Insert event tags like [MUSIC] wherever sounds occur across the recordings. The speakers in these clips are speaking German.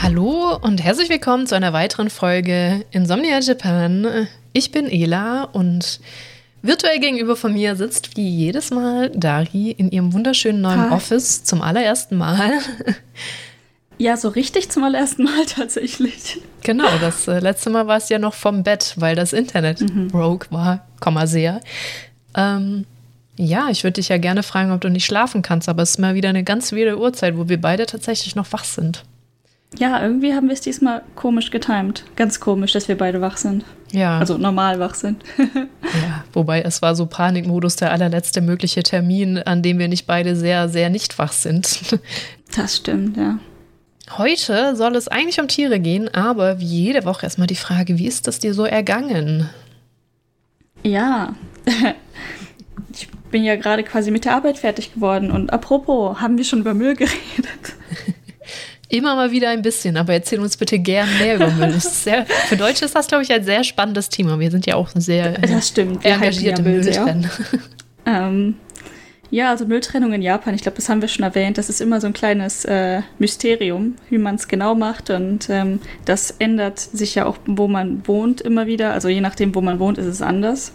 Hallo und herzlich willkommen zu einer weiteren Folge Insomnia Japan. Ich bin Ela und virtuell gegenüber von mir sitzt wie jedes Mal Dari in ihrem wunderschönen neuen Hi. Office zum allerersten Mal. Ja, so richtig zum allerersten Mal [LAUGHS] tatsächlich. Genau, das äh, letzte Mal war es ja noch vom Bett, weil das Internet mhm. broke war, Komma sehr. Ähm, ja, ich würde dich ja gerne fragen, ob du nicht schlafen kannst, aber es ist mal wieder eine ganz wilde Uhrzeit, wo wir beide tatsächlich noch wach sind. Ja, irgendwie haben wir es diesmal komisch getimt. Ganz komisch, dass wir beide wach sind. Ja. Also normal wach sind. [LAUGHS] ja, wobei es war so Panikmodus der allerletzte mögliche Termin, an dem wir nicht beide sehr, sehr nicht wach sind. [LAUGHS] das stimmt, ja. Heute soll es eigentlich um Tiere gehen, aber wie jede Woche erstmal die Frage, wie ist das dir so ergangen? Ja, [LAUGHS] ich bin ja gerade quasi mit der Arbeit fertig geworden und apropos, haben wir schon über Müll geredet? Immer mal wieder ein bisschen, aber erzähl uns bitte gern mehr über Müll. Sehr, für Deutsche ist das, glaube ich, ein sehr spannendes Thema. Wir sind ja auch sehr das stimmt. engagierte ja Mülltrennen. Ähm, ja, also Mülltrennung in Japan, ich glaube, das haben wir schon erwähnt. Das ist immer so ein kleines äh, Mysterium, wie man es genau macht. Und ähm, das ändert sich ja auch, wo man wohnt, immer wieder. Also je nachdem, wo man wohnt, ist es anders.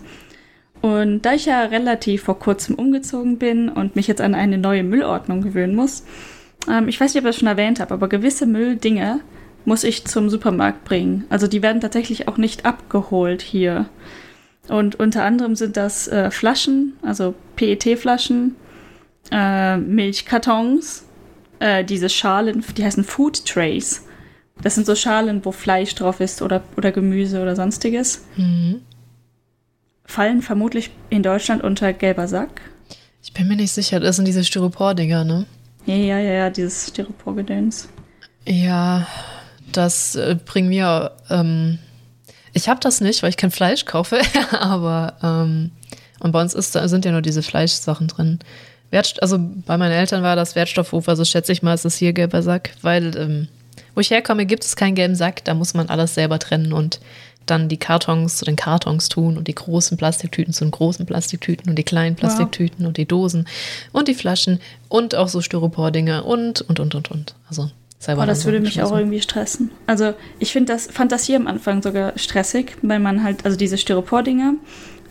Und da ich ja relativ vor kurzem umgezogen bin und mich jetzt an eine neue Müllordnung gewöhnen muss, ähm, ich weiß nicht, ob ich das schon erwähnt habe, aber gewisse Mülldinge muss ich zum Supermarkt bringen. Also die werden tatsächlich auch nicht abgeholt hier. Und unter anderem sind das äh, Flaschen, also PET-Flaschen, äh, Milchkartons, äh, diese Schalen, die heißen Food Trays. Das sind so Schalen, wo Fleisch drauf ist oder, oder Gemüse oder sonstiges. Mhm. Fallen vermutlich in Deutschland unter gelber Sack. Ich bin mir nicht sicher, das sind diese Styropor-Dinger, ne? Ja, ja, ja, ja dieses Styropor-Gedöns. Ja, das äh, bringt mir. Ähm, ich habe das nicht, weil ich kein Fleisch kaufe, [LAUGHS] aber ähm, und bei uns ist, sind ja nur diese Fleischsachen drin. Wert, also bei meinen Eltern war das Wertstoffhof, also schätze ich mal, ist es hier gelber Sack, weil ähm, wo ich herkomme, gibt es keinen gelben Sack, da muss man alles selber trennen und dann die Kartons zu den Kartons tun und die großen Plastiktüten zu den großen Plastiktüten und die kleinen Plastiktüten ja. und die Dosen und die Flaschen und auch so Styropor-Dinge und, und, und, und, und. Also selber. Oh, das würde mich auch irgendwie stressen. Also ich finde das, fand das hier am Anfang sogar stressig, weil man halt, also diese Styropor-Dinge,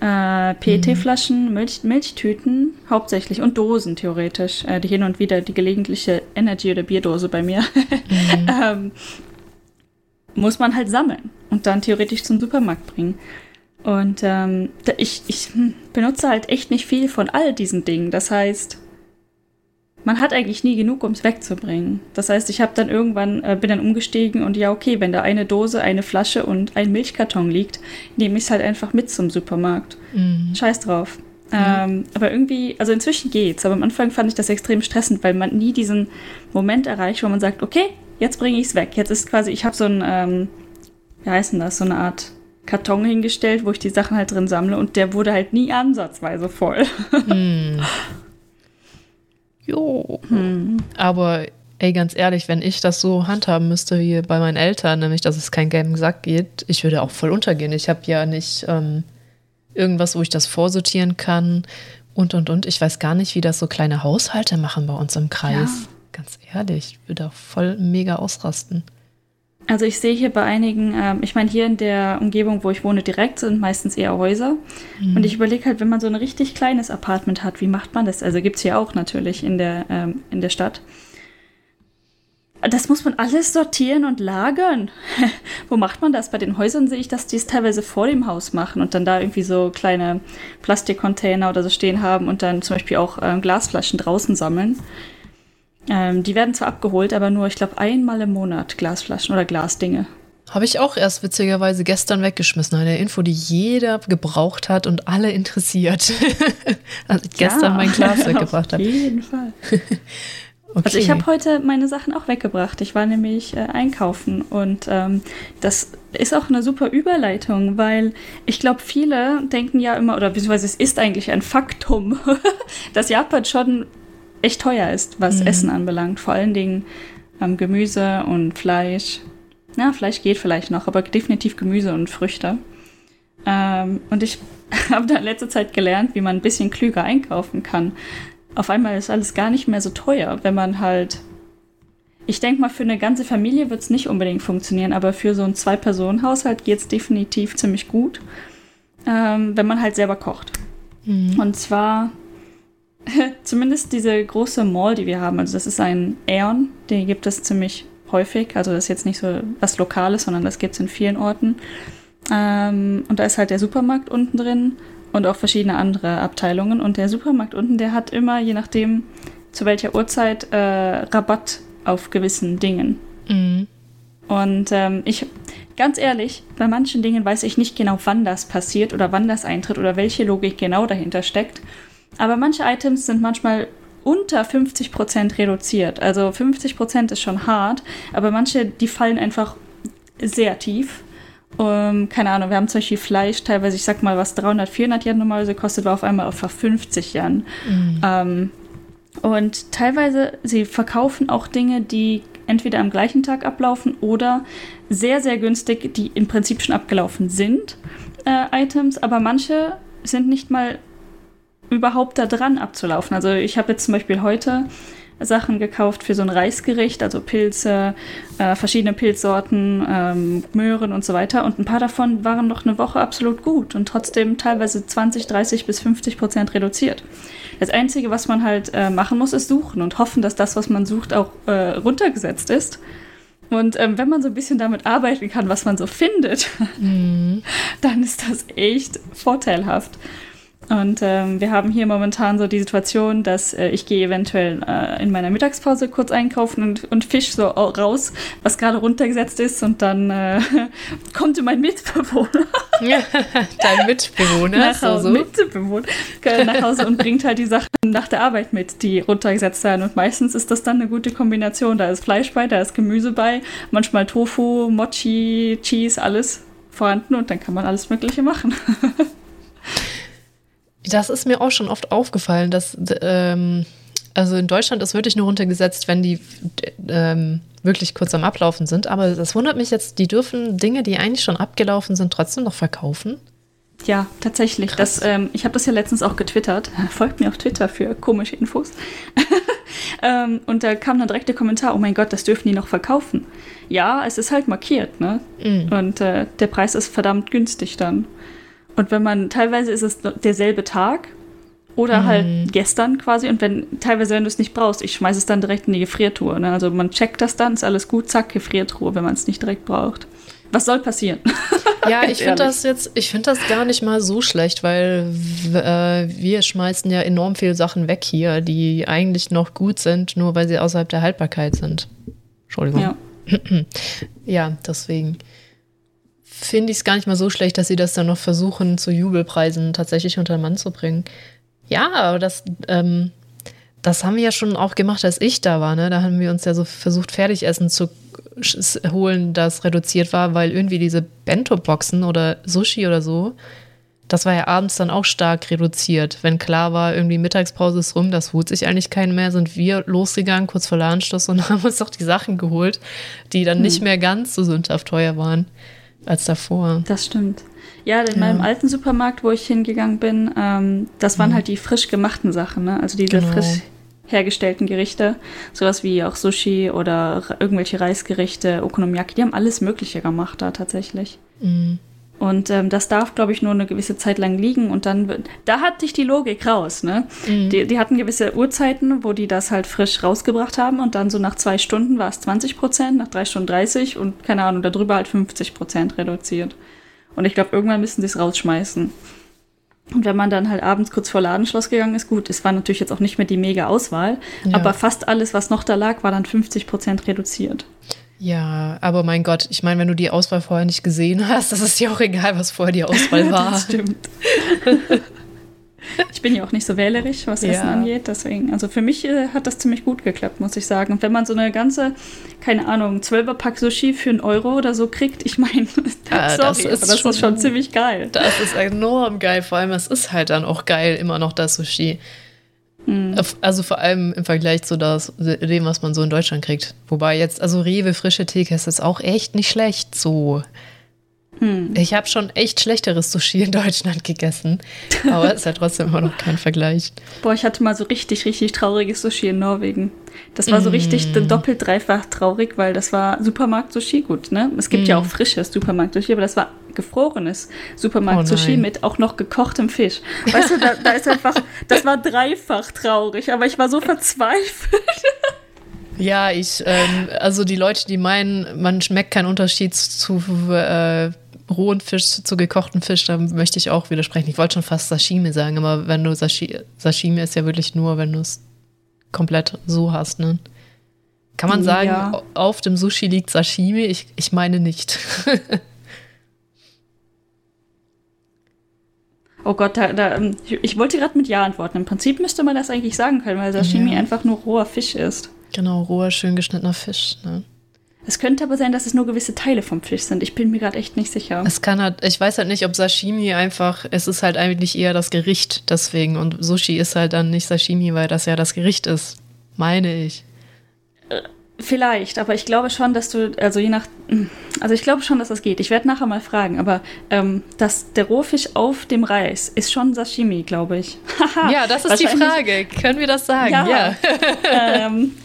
äh, PET-Flaschen, mhm. Milch, Milchtüten hauptsächlich und Dosen theoretisch, äh, die hin und wieder die gelegentliche Energy- oder Bierdose bei mir, [LAUGHS] mhm. ähm, muss man halt sammeln und dann theoretisch zum Supermarkt bringen. Und ähm, ich, ich hm, benutze halt echt nicht viel von all diesen Dingen. Das heißt, man hat eigentlich nie genug, um es wegzubringen. Das heißt, ich habe dann irgendwann, äh, bin dann umgestiegen und ja, okay, wenn da eine Dose, eine Flasche und ein Milchkarton liegt, nehme ich es halt einfach mit zum Supermarkt. Mhm. Scheiß drauf. Ja. Ähm, aber irgendwie, also inzwischen geht's, aber am Anfang fand ich das extrem stressend, weil man nie diesen Moment erreicht, wo man sagt, okay, jetzt bringe ich es weg. Jetzt ist quasi, ich habe so ein, ähm, wie heißt denn das, so eine Art Karton hingestellt, wo ich die Sachen halt drin sammle und der wurde halt nie ansatzweise voll. [LAUGHS] hm. Jo. Hm. Aber ey, ganz ehrlich, wenn ich das so handhaben müsste wie bei meinen Eltern, nämlich dass es keinen gelben Sack geht, ich würde auch voll untergehen. Ich habe ja nicht ähm, irgendwas, wo ich das vorsortieren kann und und und. Ich weiß gar nicht, wie das so kleine Haushalte machen bei uns im Kreis. Ja. Ganz ehrlich, ich würde da voll mega ausrasten. Also ich sehe hier bei einigen, ähm, ich meine hier in der Umgebung, wo ich wohne, direkt sind meistens eher Häuser. Mhm. Und ich überlege halt, wenn man so ein richtig kleines Apartment hat, wie macht man das? Also gibt es hier auch natürlich in der, ähm, in der Stadt. Das muss man alles sortieren und lagern. [LAUGHS] Wo macht man das? Bei den Häusern sehe ich, dass die es teilweise vor dem Haus machen und dann da irgendwie so kleine Plastikcontainer oder so stehen haben und dann zum Beispiel auch ähm, Glasflaschen draußen sammeln. Ähm, die werden zwar abgeholt, aber nur, ich glaube, einmal im Monat Glasflaschen oder Glasdinge. Habe ich auch erst witzigerweise gestern weggeschmissen. Eine Info, die jeder gebraucht hat und alle interessiert. [LAUGHS] Als ich gestern ja, mein Glas [LAUGHS] weggebracht habe. Auf jeden Fall. [LAUGHS] Okay. Also ich habe heute meine Sachen auch weggebracht. Ich war nämlich äh, einkaufen und ähm, das ist auch eine super Überleitung, weil ich glaube, viele denken ja immer, oder beziehungsweise es ist eigentlich ein Faktum, dass Japan schon echt teuer ist, was mhm. Essen anbelangt. Vor allen Dingen ähm, Gemüse und Fleisch. Na, Fleisch geht vielleicht noch, aber definitiv Gemüse und Früchte. Ähm, und ich [LAUGHS] habe da in letzter Zeit gelernt, wie man ein bisschen klüger einkaufen kann. Auf einmal ist alles gar nicht mehr so teuer, wenn man halt. Ich denke mal, für eine ganze Familie wird es nicht unbedingt funktionieren, aber für so einen Zwei-Personen-Haushalt geht es definitiv ziemlich gut, ähm, wenn man halt selber kocht. Mhm. Und zwar [LAUGHS] zumindest diese große Mall, die wir haben, also das ist ein Aeon, den gibt es ziemlich häufig. Also das ist jetzt nicht so was Lokales, sondern das gibt es in vielen Orten. Ähm, und da ist halt der Supermarkt unten drin und auch verschiedene andere Abteilungen. Und der Supermarkt unten, der hat immer, je nachdem zu welcher Uhrzeit, äh, Rabatt auf gewissen Dingen. Mhm. Und ähm, ich, ganz ehrlich, bei manchen Dingen weiß ich nicht genau, wann das passiert oder wann das eintritt oder welche Logik genau dahinter steckt. Aber manche Items sind manchmal unter 50% reduziert. Also 50% ist schon hart, aber manche, die fallen einfach sehr tief. Um, ähm, keine Ahnung, wir haben zum Beispiel Fleisch, teilweise, ich sag mal, was 300, 400 Yen normalerweise kostet, war auf einmal auf 50 Yen. Mhm. Um, ähm, und teilweise, sie verkaufen auch Dinge, die entweder am gleichen Tag ablaufen oder sehr, sehr günstig, die im Prinzip schon abgelaufen sind, äh, Items, aber manche sind nicht mal überhaupt da dran abzulaufen. Also ich habe jetzt zum Beispiel heute Sachen gekauft für so ein Reisgericht, also Pilze, äh, verschiedene Pilzsorten, ähm, Möhren und so weiter. Und ein paar davon waren noch eine Woche absolut gut und trotzdem teilweise 20, 30 bis 50 Prozent reduziert. Das Einzige, was man halt äh, machen muss, ist suchen und hoffen, dass das, was man sucht, auch äh, runtergesetzt ist. Und ähm, wenn man so ein bisschen damit arbeiten kann, was man so findet, mhm. [LAUGHS] dann ist das echt vorteilhaft. Und ähm, wir haben hier momentan so die Situation, dass äh, ich gehe eventuell äh, in meiner Mittagspause kurz einkaufen und, und fisch so raus, was gerade runtergesetzt ist. Und dann äh, [LAUGHS] kommt mein Mitbewohner. Ja, [LAUGHS] dein Mitbewohner. Nach Hause, so, so. Mitbewohner nach Hause und bringt halt die Sachen nach der Arbeit mit, die runtergesetzt werden. Und meistens ist das dann eine gute Kombination. Da ist Fleisch bei, da ist Gemüse bei, manchmal Tofu, Mochi, Cheese, alles vorhanden und dann kann man alles Mögliche machen. [LAUGHS] Das ist mir auch schon oft aufgefallen, dass ähm, also in Deutschland ist wirklich nur runtergesetzt, wenn die ähm, wirklich kurz am Ablaufen sind. Aber das wundert mich jetzt, die dürfen Dinge, die eigentlich schon abgelaufen sind, trotzdem noch verkaufen. Ja, tatsächlich. Das, ähm, ich habe das ja letztens auch getwittert. [LAUGHS] Folgt mir auf Twitter für komische Infos. [LAUGHS] ähm, und da kam dann direkt der Kommentar: Oh mein Gott, das dürfen die noch verkaufen. Ja, es ist halt markiert, ne? Mm. Und äh, der Preis ist verdammt günstig dann. Und wenn man, teilweise ist es derselbe Tag oder mhm. halt gestern quasi. Und wenn, teilweise, wenn du es nicht brauchst, ich schmeiße es dann direkt in die Gefriertruhe. Ne? Also man checkt das dann, ist alles gut, zack, Gefriertruhe, wenn man es nicht direkt braucht. Was soll passieren? Ja, [LAUGHS] ich finde das jetzt, ich finde das gar nicht mal so schlecht, weil äh, wir schmeißen ja enorm viele Sachen weg hier, die eigentlich noch gut sind, nur weil sie außerhalb der Haltbarkeit sind. Entschuldigung. Ja, [CLEARS THROAT] ja deswegen finde ich es gar nicht mal so schlecht, dass sie das dann noch versuchen, zu Jubelpreisen tatsächlich unter den Mann zu bringen. Ja, aber das, ähm, das haben wir ja schon auch gemacht, als ich da war. Ne? Da haben wir uns ja so versucht, Fertigessen zu holen, das reduziert war, weil irgendwie diese Bento-Boxen oder Sushi oder so, das war ja abends dann auch stark reduziert. Wenn klar war, irgendwie Mittagspause ist rum, das holt sich eigentlich keinen mehr, sind wir losgegangen, kurz vor der Anschluss und [LAUGHS] haben uns doch die Sachen geholt, die dann hm. nicht mehr ganz so sündhaft teuer waren als davor. Das stimmt. Ja, in ja. meinem alten Supermarkt, wo ich hingegangen bin, ähm, das waren mhm. halt die frisch gemachten Sachen, ne? Also diese genau. frisch hergestellten Gerichte, sowas wie auch Sushi oder irgendwelche Reisgerichte, Okonomiyaki, die haben alles Mögliche gemacht da tatsächlich. Mhm. Und ähm, das darf, glaube ich, nur eine gewisse Zeit lang liegen und dann, da hat dich die Logik raus, ne? Mhm. Die, die hatten gewisse Uhrzeiten, wo die das halt frisch rausgebracht haben und dann so nach zwei Stunden war es 20 Prozent, nach drei Stunden 30 und keine Ahnung, darüber halt 50 Prozent reduziert. Und ich glaube, irgendwann müssen sie es rausschmeißen. Und wenn man dann halt abends kurz vor Ladenschloss gegangen ist, gut, es war natürlich jetzt auch nicht mehr die mega Auswahl, ja. aber fast alles, was noch da lag, war dann 50 Prozent reduziert. Ja, aber mein Gott, ich meine, wenn du die Auswahl vorher nicht gesehen hast, das ist ja auch egal, was vorher die Auswahl [LAUGHS] war. das stimmt. ich bin ja auch nicht so wählerisch, was Essen ja. angeht. Deswegen, also für mich äh, hat das ziemlich gut geklappt, muss ich sagen. Und wenn man so eine ganze, keine Ahnung, 12er Pack Sushi für einen Euro oder so kriegt, ich meine, [LAUGHS] ja, das, ist, das schon, ist schon ziemlich geil. Das ist enorm geil. Vor allem, es ist halt dann auch geil, immer noch das Sushi. Mhm. Also vor allem im Vergleich zu das, dem, was man so in Deutschland kriegt. Wobei jetzt, also Rewe frische Theke ist auch echt nicht schlecht so. Hm. Ich habe schon echt schlechteres Sushi in Deutschland gegessen, [LAUGHS] aber es ist ja trotzdem immer noch kein Vergleich. Boah, ich hatte mal so richtig, richtig trauriges Sushi in Norwegen. Das war so richtig mm. doppelt, dreifach traurig, weil das war Supermarkt-Sushi, gut, ne? Es gibt mm. ja auch frisches Supermarkt-Sushi, aber das war gefrorenes Supermarkt-Sushi oh mit auch noch gekochtem Fisch. [LAUGHS] Weißt du, da, da ist einfach, das war dreifach traurig, aber ich war so verzweifelt. [LAUGHS] Ja, ich, ähm, also die Leute, die meinen, man schmeckt keinen Unterschied zu äh, rohen Fisch zu gekochten Fisch, da möchte ich auch widersprechen. Ich wollte schon fast Sashimi sagen, aber wenn du Sashi Sashimi ist ja wirklich nur, wenn du es komplett so hast, ne? Kann man sagen, ja. auf dem Sushi liegt Sashimi? Ich, ich meine nicht. [LAUGHS] oh Gott, da, da, ähm, ich wollte gerade mit Ja antworten. Im Prinzip müsste man das eigentlich sagen können, weil Sashimi ja. einfach nur roher Fisch ist. Genau, roher, schön geschnittener Fisch. Ne? Es könnte aber sein, dass es nur gewisse Teile vom Fisch sind. Ich bin mir gerade echt nicht sicher. Es kann halt, ich weiß halt nicht, ob Sashimi einfach, es ist halt eigentlich eher das Gericht deswegen und Sushi ist halt dann nicht Sashimi, weil das ja das Gericht ist. Meine ich. Vielleicht, aber ich glaube schon, dass du, also je nach, also ich glaube schon, dass das geht. Ich werde nachher mal fragen, aber ähm, dass der Rohfisch auf dem Reis ist schon Sashimi, glaube ich. ja, das ist die Frage. Können wir das sagen? Ja. ja. [LAUGHS] ähm,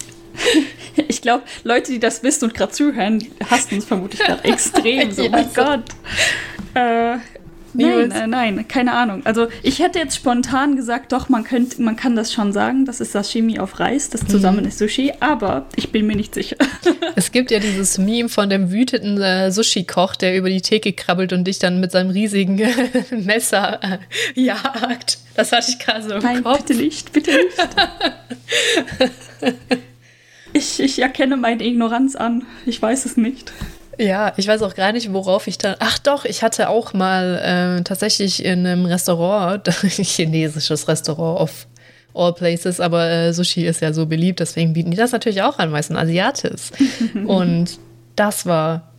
ich glaube, Leute, die das wissen und gerade zuhören, hassen es vermutlich gerade [LAUGHS] extrem. So, oh mein Gott. Äh, nein, äh, nein, keine Ahnung. Also ich hätte jetzt spontan gesagt, doch, man, könnt, man kann das schon sagen, das ist Sashimi auf Reis, das zusammen mhm. ist Sushi, aber ich bin mir nicht sicher. [LAUGHS] Es gibt ja dieses Meme von dem wütenden äh, Sushi-Koch, der über die Theke krabbelt und dich dann mit seinem riesigen Messer äh, jagt. Das hatte ich gerade so im Nein, Kopf. bitte nicht, bitte nicht. [LAUGHS] Ich, ich erkenne meine Ignoranz an. Ich weiß es nicht. Ja, ich weiß auch gar nicht, worauf ich da. Ach doch, ich hatte auch mal äh, tatsächlich in einem Restaurant, [LAUGHS] chinesisches Restaurant auf all places, aber äh, Sushi ist ja so beliebt, deswegen bieten die das natürlich auch an, meistens Asiatis. [LAUGHS] Und das war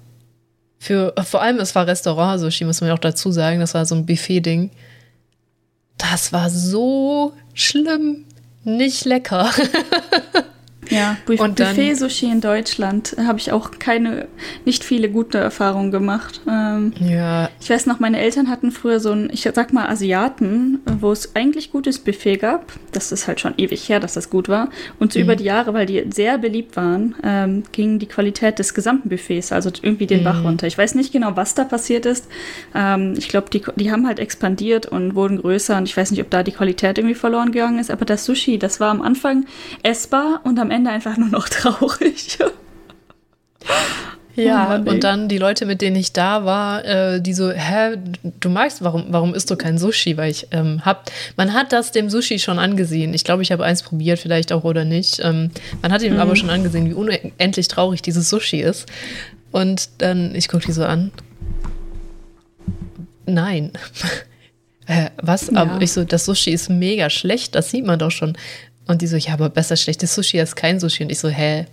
für, vor allem es war Restaurant-Sushi, muss man ja auch dazu sagen, das war so ein Buffet-Ding. Das war so schlimm, nicht lecker. [LAUGHS] Ja, Buffet-Sushi in Deutschland habe ich auch keine, nicht viele gute Erfahrungen gemacht. Ähm, ja. Ich weiß noch, meine Eltern hatten früher so ein, ich sag mal Asiaten, wo es eigentlich gutes Buffet gab. Das ist halt schon ewig her, dass das gut war. Und so mhm. über die Jahre, weil die sehr beliebt waren, ähm, ging die Qualität des gesamten Buffets, also irgendwie den mhm. Bach runter. Ich weiß nicht genau, was da passiert ist. Ähm, ich glaube, die, die haben halt expandiert und wurden größer und ich weiß nicht, ob da die Qualität irgendwie verloren gegangen ist. Aber das Sushi, das war am Anfang essbar und am Ende einfach nur noch [LAUGHS] traurig. Ja, oh und dann die Leute, mit denen ich da war, äh, die so, hä, du magst, warum, warum isst du kein Sushi? Weil ich ähm, hab, man hat das dem Sushi schon angesehen. Ich glaube, ich habe eins probiert, vielleicht auch oder nicht. Ähm, man hat ihm mhm. aber schon angesehen, wie unendlich traurig dieses Sushi ist. Und dann, ich gucke die so an. Nein. [LAUGHS] äh, was? Ja. Aber ich so, das Sushi ist mega schlecht, das sieht man doch schon. Und die so, ja, aber besser schlechtes Sushi als kein Sushi. Und ich so, hä?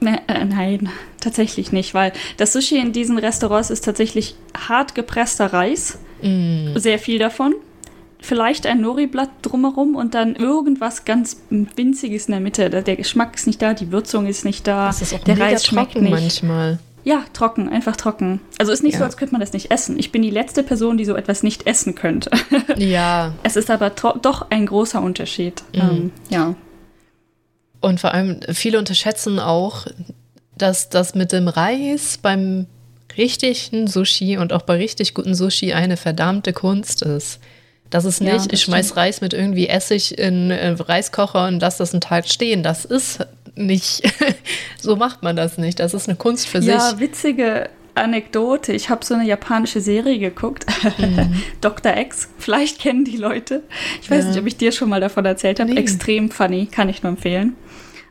Äh, nein, tatsächlich nicht, weil das Sushi in diesen Restaurants ist tatsächlich hart gepresster Reis. Mm. Sehr viel davon. Vielleicht ein Nori-Blatt drumherum und dann irgendwas ganz Winziges in der Mitte. Der Geschmack ist nicht da, die Würzung ist nicht da. Das ist auch der Reis schmeckt nicht. manchmal. Ja, trocken, einfach trocken. Also ist nicht ja. so, als könnte man das nicht essen. Ich bin die letzte Person, die so etwas nicht essen könnte. [LAUGHS] Ja. Es ist aber doch ein großer Unterschied. Mhm. Ähm, ja. Und vor allem, viele unterschätzen auch, dass das mit dem Reis beim richtigen Sushi und auch bei richtig guten Sushi eine verdammte Kunst ist. Das ist nicht, ja, das ich schmeiß stimmt. Reis mit irgendwie Essig in, in Reiskocher und lass das einen Tag stehen. Das ist nicht, [LAUGHS] so macht man das nicht. Das ist eine Kunst für ja, sich. Ja, witzige Anekdote. Ich habe so eine japanische Serie geguckt, mhm. [LAUGHS] Dr. X. Vielleicht kennen die Leute. Ich weiß ja. nicht, ob ich dir schon mal davon erzählt habe. Nee. Extrem funny, kann ich nur empfehlen.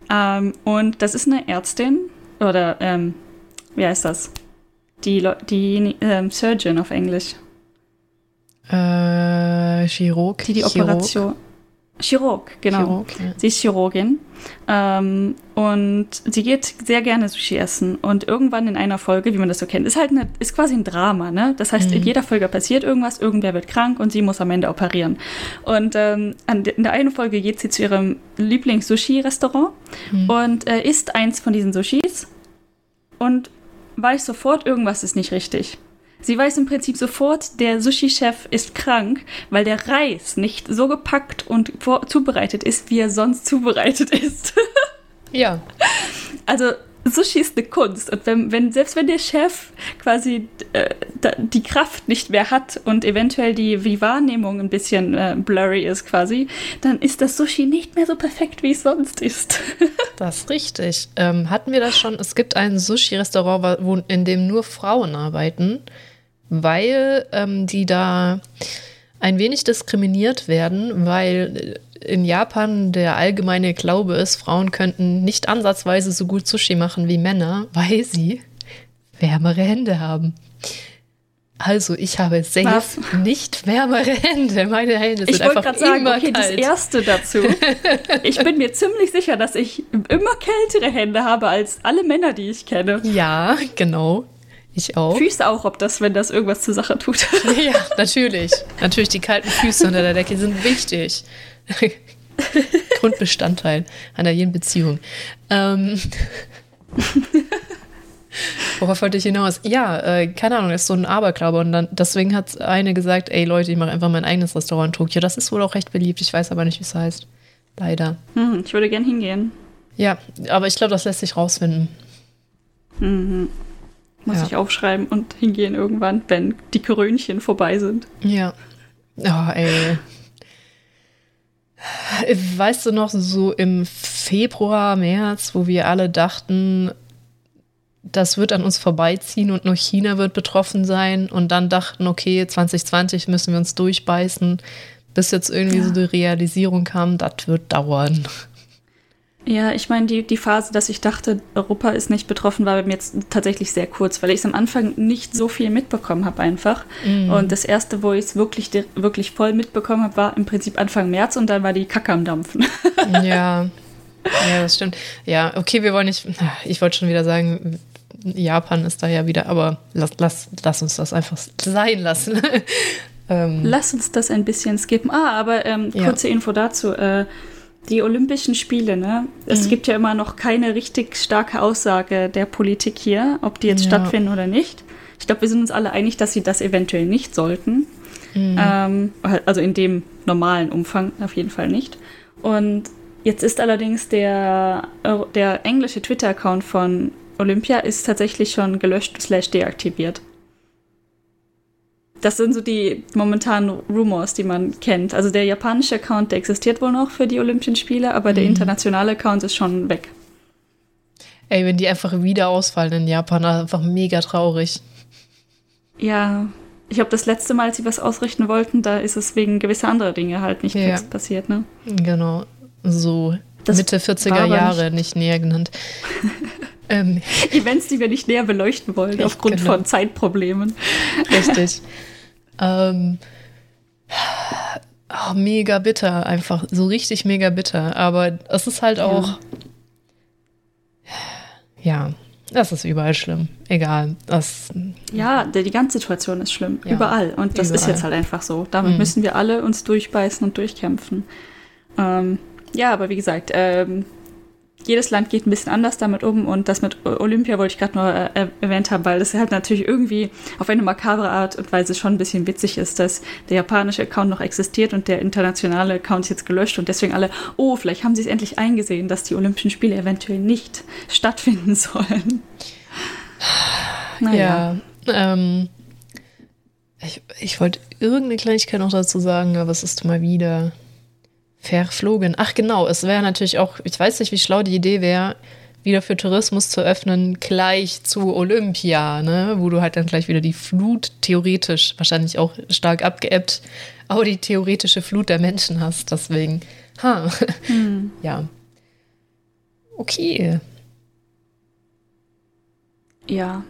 Ähm, und das ist eine Ärztin oder ähm, wie heißt das? Die, die ähm, Surgeon auf Englisch. Äh, Chirurg. Die die Operation. Chirurg, genau. Chirurg, ja. Sie ist Chirurgin. Ähm, und sie geht sehr gerne Sushi essen. Und irgendwann in einer Folge, wie man das so kennt, ist halt eine, ist quasi ein Drama, ne? Das heißt, mhm. in jeder Folge passiert irgendwas, irgendwer wird krank und sie muss am Ende operieren. Und ähm, in der einen Folge geht sie zu ihrem Lieblings-Sushi-Restaurant mhm. und äh, isst eins von diesen Sushis und weiß sofort, irgendwas ist nicht richtig. Sie weiß im Prinzip sofort, der Sushi-Chef ist krank, weil der Reis nicht so gepackt und zubereitet ist, wie er sonst zubereitet ist. [LAUGHS] ja. Also Sushi ist eine Kunst. Und wenn, wenn, selbst wenn der Chef quasi äh, die Kraft nicht mehr hat und eventuell die, die Wahrnehmung ein bisschen äh, blurry ist quasi, dann ist das Sushi nicht mehr so perfekt, wie es sonst ist. [LAUGHS] das ist richtig. Ähm, hatten wir das schon? Es gibt ein Sushi-Restaurant, in dem nur Frauen arbeiten, weil ähm, die da ein wenig diskriminiert werden, weil in Japan der allgemeine Glaube ist, Frauen könnten nicht ansatzweise so gut Sushi machen wie Männer, weil sie wärmere Hände haben. Also, ich habe safe Was? nicht wärmere Hände. Meine Hände sind ich einfach gerade sagen, immer okay, kalt. das erste dazu. [LAUGHS] Ich bin mir ziemlich sicher, dass ich immer kältere Hände habe als alle Männer, die ich kenne. Ja, genau. Ich auch. Füße auch, ob das, wenn das irgendwas zur Sache tut. [LAUGHS] ja, natürlich. Natürlich, die kalten Füße unter der Decke sind wichtig. [LAUGHS] Grundbestandteil einer jeden Beziehung. Ähm. [LAUGHS] Worauf wollte ich hinaus? Ja, äh, keine Ahnung, das ist so ein Aberglaube. Und dann, deswegen hat eine gesagt, ey Leute, ich mache einfach mein eigenes Restaurant in Tokio. Das ist wohl auch recht beliebt. Ich weiß aber nicht, wie es heißt. Leider. Hm, ich würde gern hingehen. Ja, aber ich glaube, das lässt sich rausfinden. Mhm. Muss ja. ich aufschreiben und hingehen irgendwann, wenn die Krönchen vorbei sind. Ja. Oh, ey. Weißt du noch, so im Februar, März, wo wir alle dachten, das wird an uns vorbeiziehen und nur China wird betroffen sein und dann dachten, okay, 2020 müssen wir uns durchbeißen, bis jetzt irgendwie ja. so die Realisierung kam, das wird dauern. Ja, ich meine, die, die Phase, dass ich dachte, Europa ist nicht betroffen, war bei mir jetzt tatsächlich sehr kurz, weil ich es am Anfang nicht so viel mitbekommen habe einfach. Mm. Und das erste, wo ich es wirklich, wirklich voll mitbekommen habe, war im Prinzip Anfang März und dann war die Kacke am Dampfen. [LAUGHS] Ja. Ja, das stimmt. Ja, okay, wir wollen nicht, ich wollte schon wieder sagen, Japan ist da ja wieder, aber lass, lass, lass uns das einfach sein lassen. [LAUGHS] ähm. Lass uns das ein bisschen skippen. Ah, aber ähm, kurze ja. Info dazu. Äh, die Olympischen Spiele, ne? Es mhm. gibt ja immer noch keine richtig starke Aussage der Politik hier, ob die jetzt ja. stattfinden oder nicht. Ich glaube, wir sind uns alle einig, dass sie das eventuell nicht sollten. Mhm. Ähm, also in dem normalen Umfang auf jeden Fall nicht. Und jetzt ist allerdings der, der englische Twitter-Account von Olympia ist tatsächlich schon gelöscht slash deaktiviert. Das sind so die momentanen Rumors, die man kennt. Also der japanische Account, der existiert wohl noch für die Olympischen Spiele, aber der mhm. internationale Account ist schon weg. Ey, wenn die einfach wieder ausfallen in Japan, einfach mega traurig. Ja, ich glaube, das letzte Mal, als sie was ausrichten wollten, da ist es wegen gewisser anderer Dinge halt nicht ja. passiert, ne? Genau. So das Mitte 40er Jahre, nicht. nicht näher genannt. [LAUGHS] ähm. Events, die wir nicht näher beleuchten wollen, aufgrund genau. von Zeitproblemen. Richtig. [LAUGHS] ähm, oh, mega bitter, einfach so richtig mega bitter. Aber es ist halt auch. Ja, das ist überall schlimm. Egal. Das, ja, die ganze Situation ist schlimm. Ja, überall. Und das überall. ist jetzt halt einfach so. Damit mhm. müssen wir alle uns durchbeißen und durchkämpfen. Ähm, ja, aber wie gesagt, ähm, jedes Land geht ein bisschen anders damit um und das mit Olympia wollte ich gerade nur äh, erwähnt haben, weil das halt natürlich irgendwie auf eine makabre Art und Weise schon ein bisschen witzig ist, dass der japanische Account noch existiert und der internationale Account ist jetzt gelöscht und deswegen alle, oh, vielleicht haben sie es endlich eingesehen, dass die Olympischen Spiele eventuell nicht [LAUGHS] stattfinden sollen. Naja. Ja, ähm, ich, ich wollte irgendeine Kleinigkeit noch dazu sagen, aber es ist mal wieder Verflogen. Ach genau, es wäre natürlich auch, ich weiß nicht, wie schlau die Idee wäre, wieder für Tourismus zu öffnen, gleich zu Olympia, ne? wo du halt dann gleich wieder die Flut theoretisch, wahrscheinlich auch stark abgeebbt, aber die theoretische Flut der Menschen hast. Deswegen, ha, hm. [LAUGHS] ja. Okay. Ja.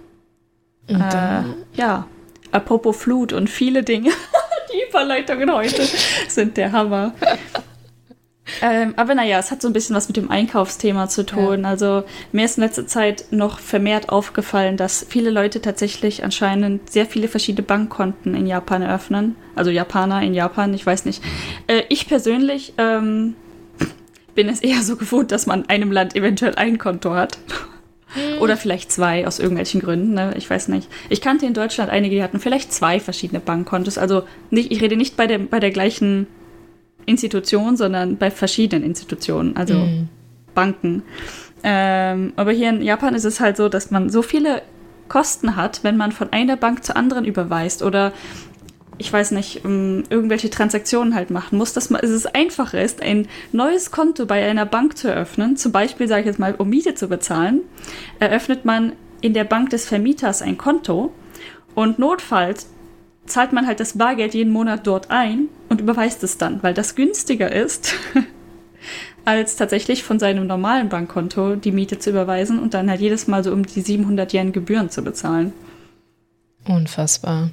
Äh, ja. Apropos Flut und viele Dinge. [LAUGHS] Die Überleitungen heute sind der Hammer. Ähm, aber naja, es hat so ein bisschen was mit dem Einkaufsthema zu tun. Ja. Also mir ist in letzter Zeit noch vermehrt aufgefallen, dass viele Leute tatsächlich anscheinend sehr viele verschiedene Bankkonten in Japan eröffnen. Also Japaner in Japan, ich weiß nicht. Äh, ich persönlich ähm, bin es eher so gewohnt, dass man in einem Land eventuell ein Konto hat. Hm. Oder vielleicht zwei aus irgendwelchen Gründen, ne? ich weiß nicht. Ich kannte in Deutschland einige, die hatten vielleicht zwei verschiedene Bankkontos. Also nicht, ich rede nicht bei der, bei der gleichen Institution, sondern bei verschiedenen Institutionen, also mhm. Banken. Ähm, aber hier in Japan ist es halt so, dass man so viele Kosten hat, wenn man von einer Bank zur anderen überweist oder ich weiß nicht, um, irgendwelche Transaktionen halt machen muss, dass man, es einfacher ist, ein neues Konto bei einer Bank zu eröffnen. Zum Beispiel, sage ich jetzt mal, um Miete zu bezahlen, eröffnet man in der Bank des Vermieters ein Konto und notfalls zahlt man halt das Bargeld jeden Monat dort ein und überweist es dann, weil das günstiger ist, [LAUGHS] als tatsächlich von seinem normalen Bankkonto die Miete zu überweisen und dann halt jedes Mal so um die 700 Yen Gebühren zu bezahlen. Unfassbar.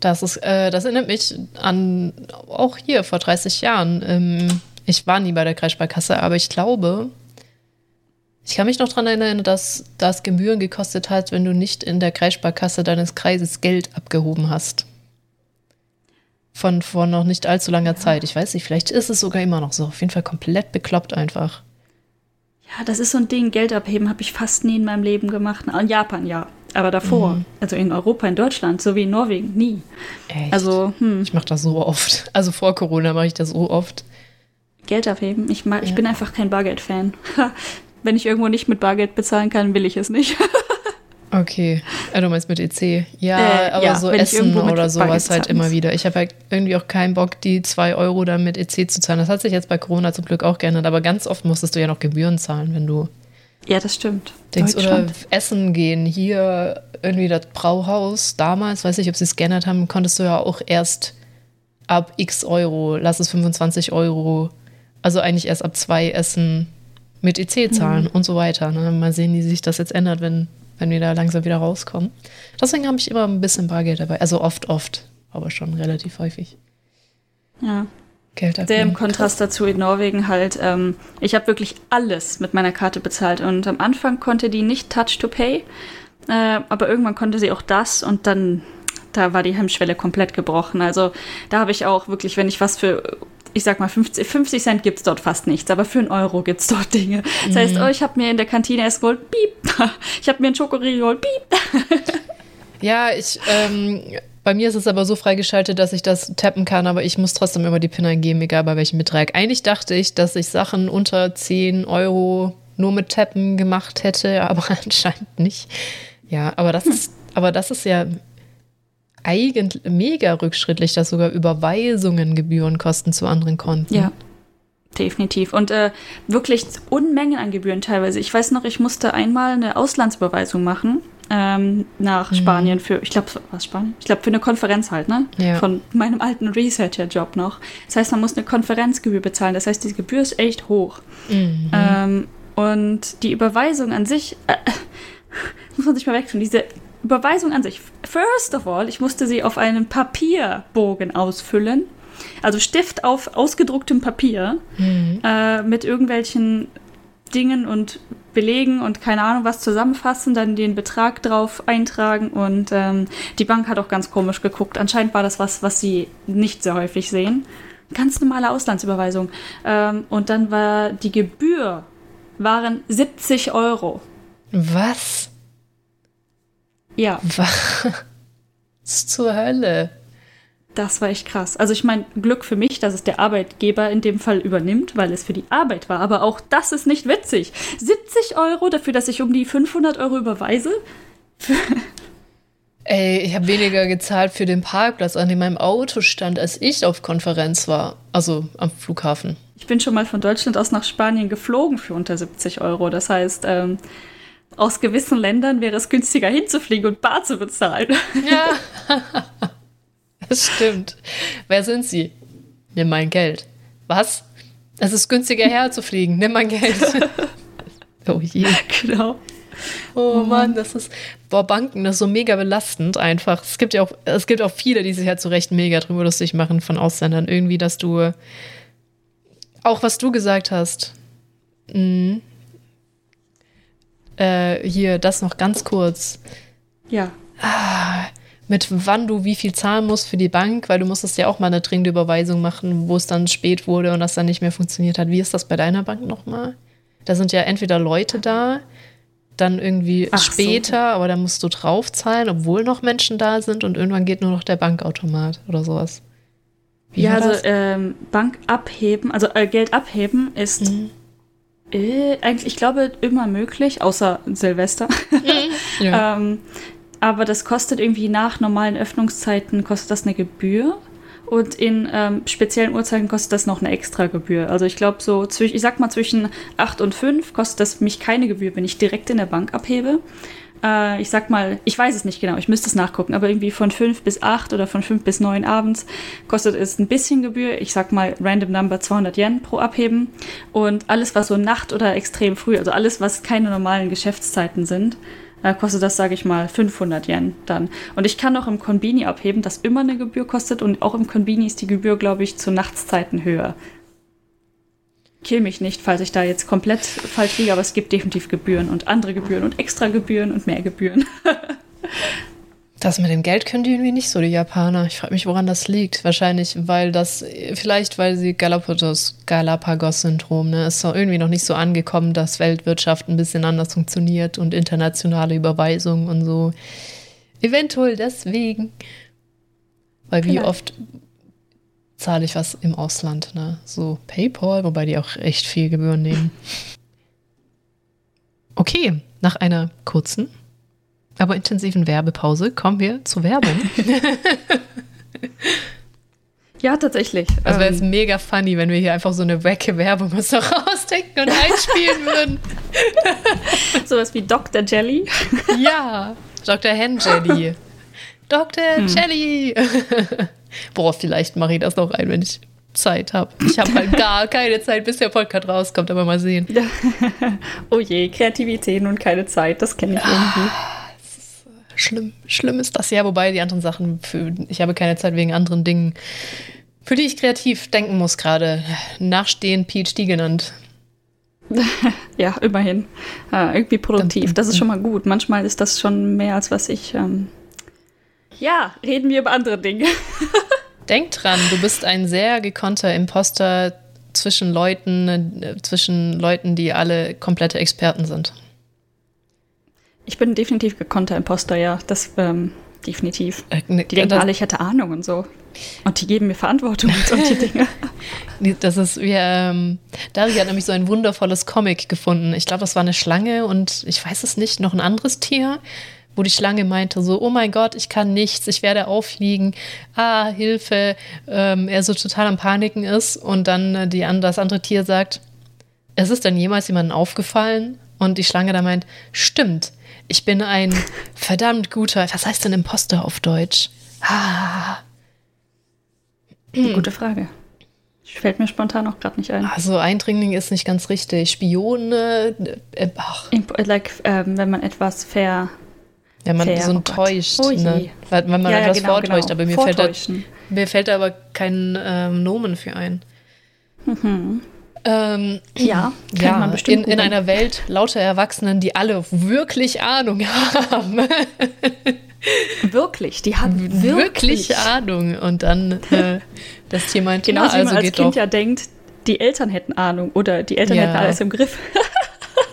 Das, ist, äh, das erinnert mich an auch hier vor 30 Jahren. Ähm, ich war nie bei der Kreissparkasse, aber ich glaube, ich kann mich noch daran erinnern, dass das Gebühren gekostet hat, wenn du nicht in der Kreissparkasse deines Kreises Geld abgehoben hast von vor noch nicht allzu langer Zeit. Ich weiß nicht, vielleicht ist es sogar immer noch so. Auf jeden Fall komplett bekloppt einfach. Ja, das ist so ein Ding. Geld abheben habe ich fast nie in meinem Leben gemacht. In Japan ja, aber davor, mhm. also in Europa, in Deutschland, so wie in Norwegen, nie. Echt? Also, hm. Ich mache das so oft. Also vor Corona mache ich das so oft. Geld abheben. Ich, mag, ja. ich bin einfach kein Bargeld-Fan. [LAUGHS] Wenn ich irgendwo nicht mit Bargeld bezahlen kann, will ich es nicht. [LAUGHS] Okay, ja, du meinst mit EC. Ja, äh, aber ja, so Essen oder sowas halt immer wieder. Ich habe halt irgendwie auch keinen Bock, die zwei Euro dann mit EC zu zahlen. Das hat sich jetzt bei Corona zum Glück auch geändert, aber ganz oft musstest du ja noch Gebühren zahlen, wenn du. Ja, das stimmt. Denkst, oder Essen gehen. Hier irgendwie das Brauhaus damals, weiß nicht, ob sie es geändert haben, konntest du ja auch erst ab x Euro, lass es 25 Euro, also eigentlich erst ab zwei Essen mit EC zahlen mhm. und so weiter. Ne? Mal sehen, wie sich das jetzt ändert, wenn wenn wir da langsam wieder rauskommen. Deswegen habe ich immer ein bisschen Bargeld dabei. Also oft, oft, aber schon relativ häufig. Ja. Geld Der im Kontrast dazu in Norwegen halt, ähm, ich habe wirklich alles mit meiner Karte bezahlt und am Anfang konnte die nicht Touch to Pay, äh, aber irgendwann konnte sie auch das und dann da war die Hemmschwelle komplett gebrochen. Also da habe ich auch wirklich, wenn ich was für ich sag mal, 50, 50 Cent gibt es dort fast nichts, aber für einen Euro gibt es dort Dinge. Das mhm. heißt, oh, ich habe mir in der Kantine erst geholt, piep. [LAUGHS] Ich habe mir einen Schokoriegel geholt, piep. [LAUGHS] Ja, ich, ähm, bei mir ist es aber so freigeschaltet, dass ich das tappen kann, aber ich muss trotzdem immer die PIN eingeben, egal bei welchem Betrag. Eigentlich dachte ich, dass ich Sachen unter 10 Euro nur mit Tappen gemacht hätte, [LAUGHS] aber anscheinend nicht. Ja, aber das ist, aber das ist ja eigentlich mega rückschrittlich, dass sogar Überweisungen Gebühren kosten zu anderen Konten. Ja. Definitiv. Und äh, wirklich Unmengen an Gebühren teilweise. Ich weiß noch, ich musste einmal eine Auslandsüberweisung machen ähm, nach mhm. Spanien für, ich glaube, was Spanien? Ich glaube, für eine Konferenz halt, ne? Ja. Von meinem alten Researcher-Job noch. Das heißt, man muss eine Konferenzgebühr bezahlen. Das heißt, die Gebühr ist echt hoch. Mhm. Ähm, und die Überweisung an sich, äh, [LAUGHS] muss man sich mal wegtun, diese Überweisung an sich. First of all, ich musste sie auf einem Papierbogen ausfüllen. Also Stift auf ausgedrucktem Papier mhm. äh, mit irgendwelchen Dingen und Belegen und keine Ahnung was zusammenfassen, dann den Betrag drauf eintragen und ähm, die Bank hat auch ganz komisch geguckt. Anscheinend war das was, was sie nicht sehr häufig sehen. Ganz normale Auslandsüberweisung. Ähm, und dann war die Gebühr waren 70 Euro. Was? Ja. [LAUGHS] Was zur Hölle? Das war echt krass. Also ich meine, Glück für mich, dass es der Arbeitgeber in dem Fall übernimmt, weil es für die Arbeit war. Aber auch das ist nicht witzig. 70 Euro dafür, dass ich um die 500 Euro überweise? [LAUGHS] Ey, ich habe weniger gezahlt für den Parkplatz, an dem mein Auto stand, als ich auf Konferenz war. Also am Flughafen. Ich bin schon mal von Deutschland aus nach Spanien geflogen für unter 70 Euro. Das heißt, ähm, aus gewissen Ländern wäre es günstiger hinzufliegen und bar zu bezahlen. Ja, [LAUGHS] das stimmt. Wer sind Sie? Nimm mein Geld. Was? Es ist günstiger [LAUGHS] herzufliegen. Nimm mein Geld. [LAUGHS] oh je. Genau. Oh Mann, das ist, boah, Banken, das ist so mega belastend einfach. Es gibt ja auch, es gibt auch viele, die sich halt zu Recht mega drüber lustig machen von Ausländern. Irgendwie, dass du, auch was du gesagt hast, mh, äh, hier, das noch ganz kurz. Ja. Ah, mit wann du wie viel zahlen musst für die Bank, weil du musstest ja auch mal eine dringende Überweisung machen, wo es dann spät wurde und das dann nicht mehr funktioniert hat. Wie ist das bei deiner Bank nochmal? Da sind ja entweder Leute da, dann irgendwie Ach später, so. aber da musst du draufzahlen, obwohl noch Menschen da sind und irgendwann geht nur noch der Bankautomat oder sowas. Wie ja, also ähm, Bank abheben, also äh, Geld abheben ist mhm. Äh, eigentlich, ich glaube, immer möglich, außer Silvester. Mhm. [LAUGHS] Ja. ähm, aber das kostet irgendwie nach normalen Öffnungszeiten, kostet das eine Gebühr. Und in ähm, speziellen Uhrzeiten kostet das noch eine extra Gebühr. Also ich glaube so, zwischen, ich sag mal zwischen 8 und 5 kostet das mich keine Gebühr, wenn ich direkt in der Bank abhebe. Äh, ich sag mal, ich weiß es nicht genau, ich müsste es nachgucken, aber irgendwie von 5 bis 8 oder von 5 bis 9 abends kostet es ein bisschen Gebühr. Ich sag mal Random Number 200 Yen pro Abheben. Und alles, was so Nacht oder extrem früh, also alles, was keine normalen Geschäftszeiten sind, äh, kostet das, sage ich mal, 500 Yen dann. Und ich kann auch im Konbini abheben, das immer eine Gebühr kostet und auch im Konbini ist die Gebühr, glaube ich, zu Nachtszeiten höher. Kill mich nicht, falls ich da jetzt komplett falsch liege, aber es gibt definitiv Gebühren und andere Gebühren und extra Gebühren und mehr Gebühren. [LAUGHS] Das mit dem Geld können die irgendwie nicht so, die Japaner. Ich frage mich, woran das liegt. Wahrscheinlich, weil das, vielleicht, weil sie Galapagos, Galapagos-Syndrom, ne, ist irgendwie noch nicht so angekommen, dass Weltwirtschaft ein bisschen anders funktioniert und internationale Überweisungen und so. Eventuell deswegen. Weil wie oft zahle ich was im Ausland, ne? So PayPal, wobei die auch echt viel Gebühren nehmen. Okay, nach einer kurzen aber intensiven Werbepause kommen wir zur Werbung. [LAUGHS] ja, tatsächlich. Also wäre es ähm, mega funny, wenn wir hier einfach so eine wecke Werbung uns noch rausdenken und einspielen würden. [LAUGHS] Sowas wie Dr. Jelly. ja, Dr. Hen Jelly. [LAUGHS] Dr. Hm. Jelly. Boah, vielleicht mache ich das noch ein, wenn ich Zeit habe. Ich habe halt [LAUGHS] gar keine Zeit, bis der Podcast rauskommt, aber mal sehen. [LAUGHS] oh je, Kreativität und keine Zeit, das kenne ich irgendwie schlimm, schlimm ist das ja. Wobei die anderen Sachen, für, ich habe keine Zeit wegen anderen Dingen, für die ich kreativ denken muss gerade. Nachstehen PhD genannt. [LAUGHS] ja, immerhin. Äh, irgendwie produktiv. Das ist schon mal gut. Manchmal ist das schon mehr als was ich. Ähm ja, reden wir über andere Dinge. Denk dran, du bist ein sehr gekonnter Imposter zwischen Leuten, äh, zwischen Leuten, die alle komplette Experten sind. Ich bin definitiv gekonnter Imposter, ja. Das, ähm, definitiv. Äh, ne, die denken alle, ich hätte Ahnung und so. Und die geben mir Verantwortung und solche [LAUGHS] Dinge. Das ist, wie, ähm, Dari hat nämlich so ein wundervolles Comic gefunden. Ich glaube, das war eine Schlange und ich weiß es nicht, noch ein anderes Tier, wo die Schlange meinte so, oh mein Gott, ich kann nichts, ich werde auffliegen, ah, Hilfe, ähm, er so total am Paniken ist und dann äh, die, das andere Tier sagt, es ist denn jemals jemandem aufgefallen? Und die Schlange da meint, stimmt, ich bin ein [LAUGHS] verdammt guter, was heißt denn Imposter auf Deutsch? Ah. Eine gute Frage. Fällt mir spontan auch gerade nicht ein. Also Eindringling ist nicht ganz richtig. Spione, äh, ach. Like, ähm, wenn man etwas fair. Wenn man fair, so oh täuscht. Oh ne? Wenn man ja, etwas ja, genau, vortäuscht. Genau. Aber mir fällt, da, mir fällt da aber kein ähm, Nomen für ein. Mhm. Ähm, ja, [CLEARS THROAT] ja man bestimmt in, in einer Welt lauter Erwachsenen, die alle wirklich Ahnung haben. [LAUGHS] wirklich, die haben wirklich, wirklich Ahnung. Und dann äh, [LAUGHS] das Tier meint, genau, ja, also man als Kind doch. ja denkt, die Eltern hätten Ahnung oder die Eltern ja. hätten alles im Griff. [LAUGHS]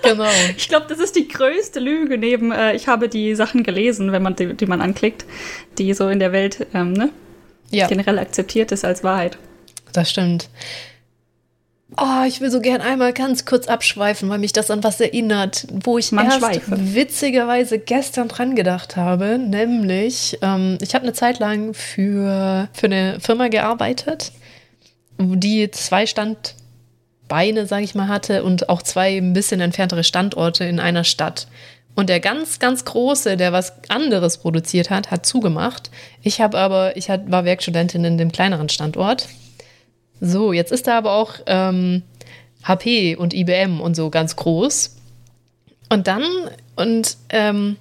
genau. [LAUGHS] Ich glaube, das ist die größte Lüge neben, äh, ich habe die Sachen gelesen, wenn man die, die man anklickt, die so in der Welt ähm, ne, ja. generell akzeptiert ist als Wahrheit. Das stimmt. Oh, ich will so gern einmal ganz kurz abschweifen, weil mich das an was erinnert, wo ich Man erst schweife. witzigerweise gestern dran gedacht habe. Nämlich, ähm, ich habe eine Zeit lang für, für eine Firma gearbeitet, die zwei Standbeine, sage ich mal, hatte und auch zwei ein bisschen entferntere Standorte in einer Stadt. Und der ganz, ganz große, der was anderes produziert hat, hat zugemacht. Ich habe aber, ich war Werkstudentin in dem kleineren Standort so, jetzt ist da aber auch ähm, HP und IBM und so ganz groß. und dann, und ähm,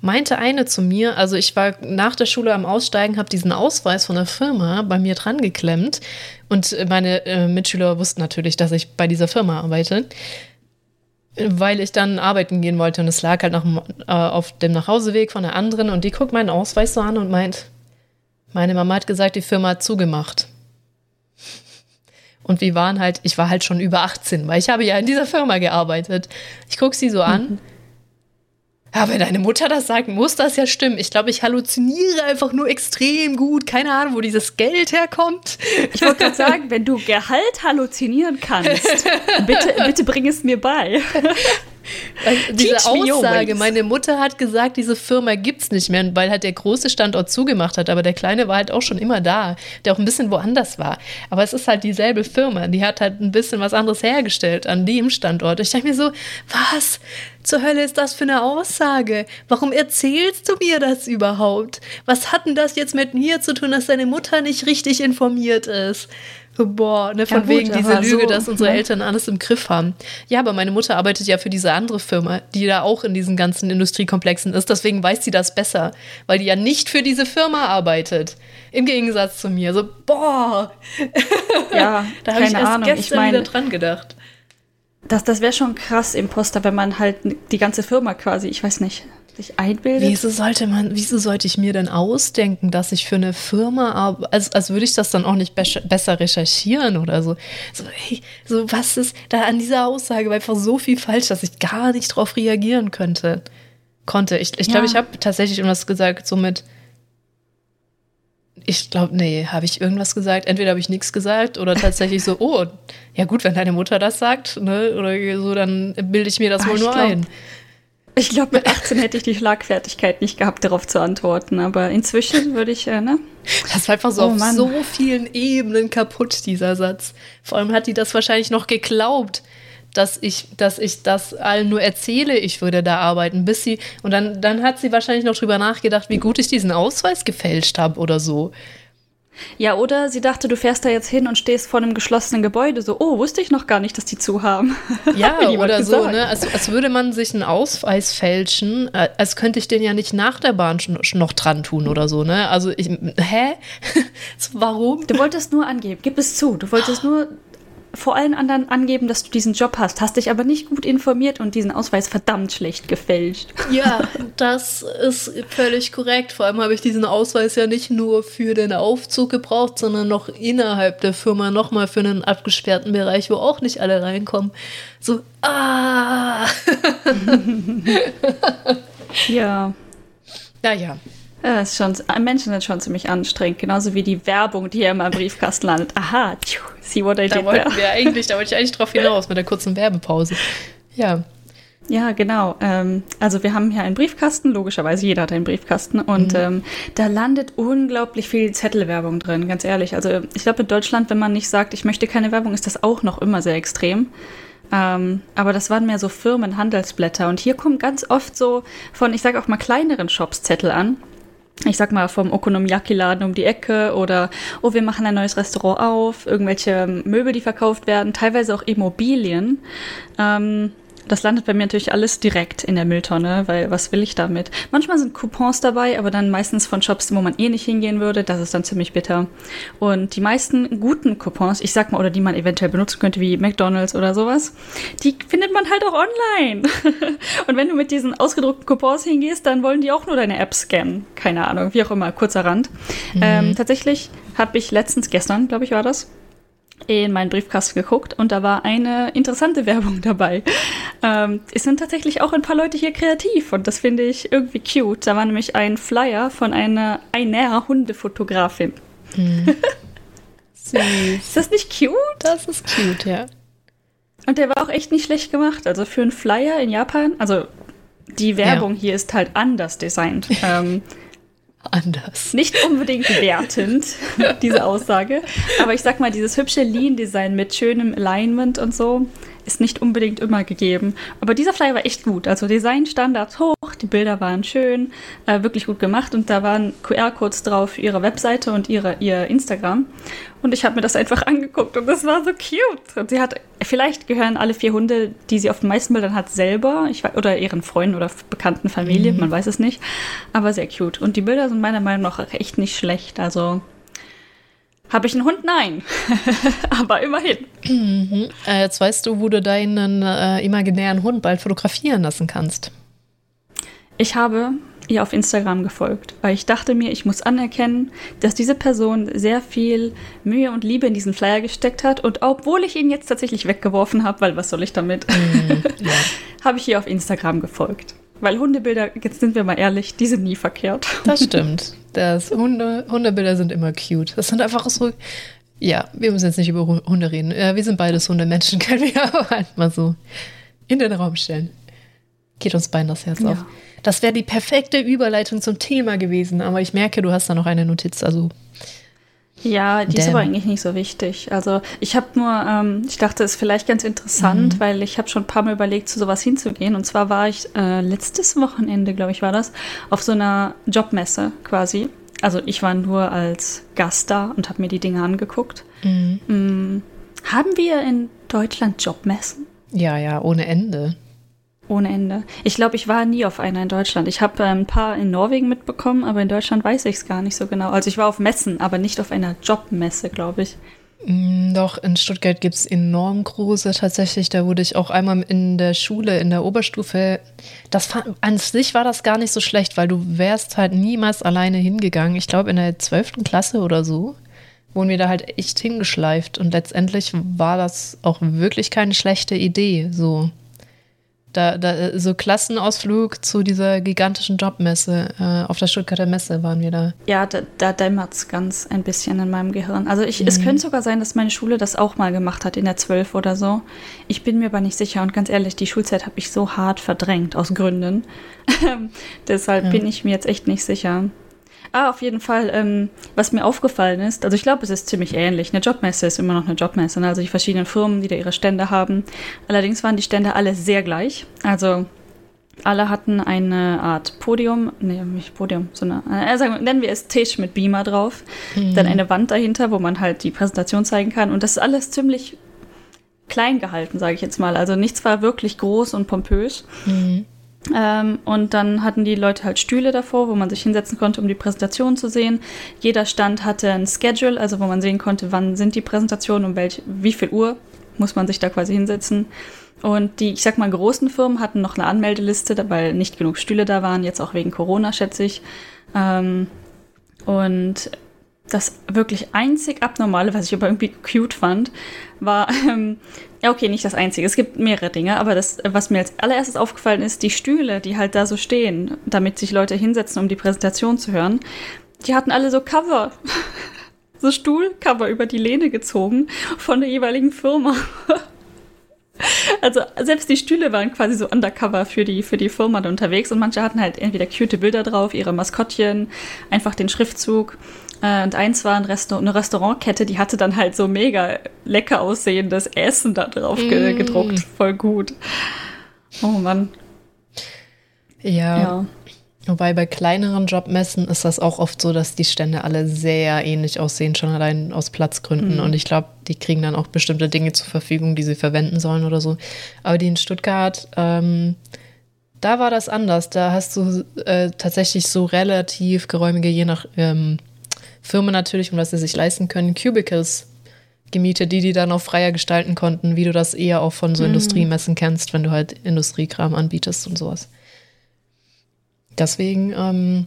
meinte eine zu mir, also ich war nach der Schule am Aussteigen, habe diesen Ausweis von der Firma bei mir dran geklemmt und meine äh, Mitschüler wussten natürlich, dass ich bei dieser Firma arbeite, weil ich dann arbeiten gehen wollte und es lag halt nach, äh, auf dem Nachhauseweg von der anderen und die guckt meinen Ausweis so an und meint, meine Mama hat gesagt, die Firma hat zugemacht. Und wir waren halt, ich war halt schon über 18, weil ich habe ja in dieser Firma gearbeitet. Ich gucke sie so an. Mhm ja, wenn deine Mutter das sagt, muss das ja stimmen. Ich glaube, ich halluziniere einfach nur extrem gut. Keine Ahnung, wo dieses Geld herkommt. Ich wollte gerade sagen, wenn du Gehalt halluzinieren kannst, [LAUGHS] bitte, bitte bring es mir bei. Diese Aussage, meine Mutter hat gesagt, diese Firma gibt es nicht mehr, weil halt der große Standort zugemacht hat, aber der kleine war halt auch schon immer da, der auch ein bisschen woanders war. Aber es ist halt dieselbe Firma, die hat halt ein bisschen was anderes hergestellt an dem Standort. Ich dachte mir so, was zur Hölle ist das für eine Aussage? Warum erzählst du mir das überhaupt? Was hat denn das jetzt mit mir zu tun, dass deine Mutter nicht richtig informiert ist? Boah, ne, von ja, gut, wegen diese Lüge, so, dass unsere ne? Eltern alles im Griff haben. Ja, aber meine Mutter arbeitet ja für diese andere Firma, die da auch in diesen ganzen Industriekomplexen ist. Deswegen weiß sie das besser, weil die ja nicht für diese Firma arbeitet. Im Gegensatz zu mir. So, boah. [LAUGHS] Ja, [LAUGHS] da habe ich erst Ahnung. gestern ich mein, wieder dran gedacht. Das, das wäre schon krass, Imposter, wenn man halt die ganze Firma quasi, ich weiß nicht, sich einbildet. Wieso sollte man, wieso sollte ich mir denn ausdenken, dass ich für eine Firma arbeite? Als, als würde ich das dann auch nicht be besser recherchieren oder so. So, hey, so, was ist da an dieser Aussage? War einfach so viel falsch, dass ich gar nicht drauf reagieren könnte. Konnte. Ich glaube, ich, glaub, ja. ich habe tatsächlich irgendwas gesagt, so mit. Ich glaube, nee, habe ich irgendwas gesagt? Entweder habe ich nichts gesagt oder tatsächlich so, [LAUGHS] oh, ja gut, wenn deine Mutter das sagt, ne, oder so, dann bilde ich mir das Ach, wohl nur glaub, ein. Ich glaube, mit 18 hätte ich die Schlagfertigkeit nicht gehabt, darauf zu antworten. Aber inzwischen würde ich, äh, ne? Das war einfach so oh, auf Mann. so vielen Ebenen kaputt, dieser Satz. Vor allem hat die das wahrscheinlich noch geglaubt, dass ich, dass ich das allen nur erzähle, ich würde da arbeiten, bis sie. Und dann, dann hat sie wahrscheinlich noch drüber nachgedacht, wie gut ich diesen Ausweis gefälscht habe oder so. Ja, oder sie dachte, du fährst da jetzt hin und stehst vor einem geschlossenen Gebäude, so, oh, wusste ich noch gar nicht, dass die zu haben. [LAUGHS] Ja, oder so, ne? Als, als würde man sich einen Ausweis fälschen, äh, als könnte ich den ja nicht nach der Bahn noch dran tun oder so, ne? Also, ich, hä? [LAUGHS] Warum? Du wolltest nur angeben, gib es zu. Du wolltest nur vor allen anderen angeben, dass du diesen Job hast, hast dich aber nicht gut informiert und diesen Ausweis verdammt schlecht gefälscht. Ja, [LAUGHS] das ist völlig korrekt. Vor allem habe ich diesen Ausweis ja nicht nur für den Aufzug gebraucht, sondern noch innerhalb der Firma nochmal für einen abgesperrten Bereich, wo auch nicht alle reinkommen. So, ah! [LAUGHS] ja. Naja, ja, ist schon, Menschen sind schon ziemlich anstrengend, genauso wie die Werbung, die hier immer im Briefkasten landet. Aha, tschuh, see what I da did wollten wir eigentlich, Da wollte ich eigentlich drauf hinaus mit der kurzen Werbepause. Ja. Ja, genau. Ähm, also wir haben hier einen Briefkasten, logischerweise jeder hat einen Briefkasten und mhm. ähm, da landet unglaublich viel Zettelwerbung drin, ganz ehrlich. Also ich glaube in Deutschland, wenn man nicht sagt, ich möchte keine Werbung, ist das auch noch immer sehr extrem. Ähm, aber das waren mehr so Firmen, Handelsblätter und hier kommen ganz oft so von, ich sage auch mal kleineren Shops Zettel an ich sag mal, vom Okonomiyaki-Laden um die Ecke oder, oh, wir machen ein neues Restaurant auf, irgendwelche Möbel, die verkauft werden, teilweise auch Immobilien. Ähm, das landet bei mir natürlich alles direkt in der Mülltonne, weil was will ich damit? Manchmal sind Coupons dabei, aber dann meistens von Shops, wo man eh nicht hingehen würde. Das ist dann ziemlich bitter. Und die meisten guten Coupons, ich sag mal, oder die man eventuell benutzen könnte, wie McDonalds oder sowas, die findet man halt auch online. [LAUGHS] Und wenn du mit diesen ausgedruckten Coupons hingehst, dann wollen die auch nur deine App scannen. Keine Ahnung, wie auch immer, kurzer Rand. Mhm. Ähm, tatsächlich habe ich letztens, gestern, glaube ich, war das, in meinen Briefkasten geguckt und da war eine interessante [LAUGHS] Werbung dabei. Ähm, es sind tatsächlich auch ein paar Leute hier kreativ und das finde ich irgendwie cute. Da war nämlich ein Flyer von einer, einer Hundefotografin. Hm. [LAUGHS] Süß. Ist das nicht cute? Das ist cute, ja. Und der war auch echt nicht schlecht gemacht. Also für einen Flyer in Japan, also die Werbung ja. hier ist halt anders designt. [LAUGHS] ähm, anders. Nicht unbedingt wertend, diese Aussage. Aber ich sag mal, dieses hübsche Lean-Design mit schönem Alignment und so ist nicht unbedingt immer gegeben. Aber dieser Flyer war echt gut. Also Designstandards hoch, Die Bilder waren schön, äh, wirklich gut gemacht und da waren QR-Codes drauf für ihre Webseite und ihre, ihr Instagram. Und ich habe mir das einfach angeguckt und das war so cute. Und sie hat, vielleicht gehören alle vier Hunde, die sie auf den meisten Bildern hat, selber ich, oder ihren Freunden oder bekannten Familie, mhm. man weiß es nicht. Aber sehr cute. Und die Bilder sind meiner Meinung nach echt nicht schlecht. Also habe ich einen Hund? Nein. [LAUGHS] Aber immerhin. Mhm. Äh, jetzt weißt du, wo du deinen äh, imaginären Hund bald fotografieren lassen kannst. Ich habe ihr auf Instagram gefolgt, weil ich dachte mir, ich muss anerkennen, dass diese Person sehr viel Mühe und Liebe in diesen Flyer gesteckt hat. Und obwohl ich ihn jetzt tatsächlich weggeworfen habe, weil was soll ich damit, mhm, ja. [LAUGHS] habe ich ihr auf Instagram gefolgt. Weil Hundebilder, jetzt sind wir mal ehrlich, die sind nie verkehrt. Das [LAUGHS] stimmt. Das Hunde, Hundebilder sind immer cute. Das sind einfach so. Ja, wir müssen jetzt nicht über Hunde reden. Ja, wir sind beides Hundemenschen, [LAUGHS] können wir aber halt mal so in den Raum stellen. Geht uns beiden das Herz ja. auf. Das wäre die perfekte Überleitung zum Thema gewesen, aber ich merke, du hast da noch eine Notiz, also ja, die Damn. ist aber eigentlich nicht so wichtig. Also ich habe nur, ähm, ich dachte, es ist vielleicht ganz interessant, mhm. weil ich habe schon ein paar Mal überlegt, zu sowas hinzugehen. Und zwar war ich äh, letztes Wochenende, glaube ich, war das, auf so einer Jobmesse quasi. Also ich war nur als Gast da und habe mir die Dinge angeguckt. Mhm. Mhm. Haben wir in Deutschland Jobmessen? Ja, ja, ohne Ende. Ohne Ende. Ich glaube, ich war nie auf einer in Deutschland. Ich habe äh, ein paar in Norwegen mitbekommen, aber in Deutschland weiß ich es gar nicht so genau. Also ich war auf Messen, aber nicht auf einer Jobmesse, glaube ich. Mm, doch, in Stuttgart gibt es enorm große tatsächlich. Da wurde ich auch einmal in der Schule, in der Oberstufe. Das an sich war das gar nicht so schlecht, weil du wärst halt niemals alleine hingegangen. Ich glaube, in der 12. Klasse oder so wurden wir da halt echt hingeschleift. Und letztendlich war das auch wirklich keine schlechte Idee. So. Da, da, so Klassenausflug zu dieser gigantischen Jobmesse. Äh, auf der Stuttgarter Messe waren wir da. Ja, da, da dämmert es ganz ein bisschen in meinem Gehirn. Also ich, mhm. es könnte sogar sein, dass meine Schule das auch mal gemacht hat in der 12 oder so. Ich bin mir aber nicht sicher und ganz ehrlich, die Schulzeit habe ich so hart verdrängt aus Gründen. [LAUGHS] Deshalb ja. bin ich mir jetzt echt nicht sicher. Ah, auf jeden Fall, ähm, was mir aufgefallen ist, also ich glaube, es ist ziemlich ähnlich. Eine Jobmesse ist immer noch eine Jobmesse, ne? also die verschiedenen Firmen, die da ihre Stände haben. Allerdings waren die Stände alle sehr gleich. Also alle hatten eine Art Podium, nee, nicht Podium, sondern, äh, sagen, nennen wir es Tisch mit Beamer drauf. Mhm. Dann eine Wand dahinter, wo man halt die Präsentation zeigen kann. Und das ist alles ziemlich klein gehalten, sage ich jetzt mal. Also nichts war wirklich groß und pompös. Mhm. Ähm, und dann hatten die Leute halt Stühle davor, wo man sich hinsetzen konnte, um die Präsentation zu sehen. Jeder Stand hatte ein Schedule, also wo man sehen konnte, wann sind die Präsentationen, um welch, wie viel Uhr muss man sich da quasi hinsetzen. Und die, ich sag mal, großen Firmen hatten noch eine Anmeldeliste, weil nicht genug Stühle da waren, jetzt auch wegen Corona, schätze ich. Ähm, und das wirklich einzig Abnormale, was ich aber irgendwie cute fand, war, [LAUGHS] ähm, ja, okay, nicht das Einzige. Es gibt mehrere Dinge, aber das, was mir als allererstes aufgefallen ist, die Stühle, die halt da so stehen, damit sich Leute hinsetzen, um die Präsentation zu hören, die hatten alle so Cover. [LAUGHS] so Stuhlcover über die Lehne gezogen von der jeweiligen Firma. [LAUGHS] Also selbst die Stühle waren quasi so undercover für die, für die Firma unterwegs und manche hatten halt entweder cute Bilder drauf, ihre Maskottchen, einfach den Schriftzug äh, und eins war ein Restaur eine Restaurantkette, die hatte dann halt so mega lecker aussehendes Essen da drauf mm. gedruckt. Voll gut. Oh Mann. Ja. ja. Wobei bei kleineren Jobmessen ist das auch oft so, dass die Stände alle sehr ähnlich aussehen, schon allein aus Platzgründen. Mhm. Und ich glaube, die kriegen dann auch bestimmte Dinge zur Verfügung, die sie verwenden sollen oder so. Aber die in Stuttgart, ähm, da war das anders. Da hast du äh, tatsächlich so relativ geräumige, je nach ähm, Firmen natürlich, um was sie sich leisten können, Cubicles gemietet, die die dann auch freier gestalten konnten, wie du das eher auch von so mhm. Industriemessen kennst, wenn du halt Industriekram anbietest und sowas. Deswegen, ähm,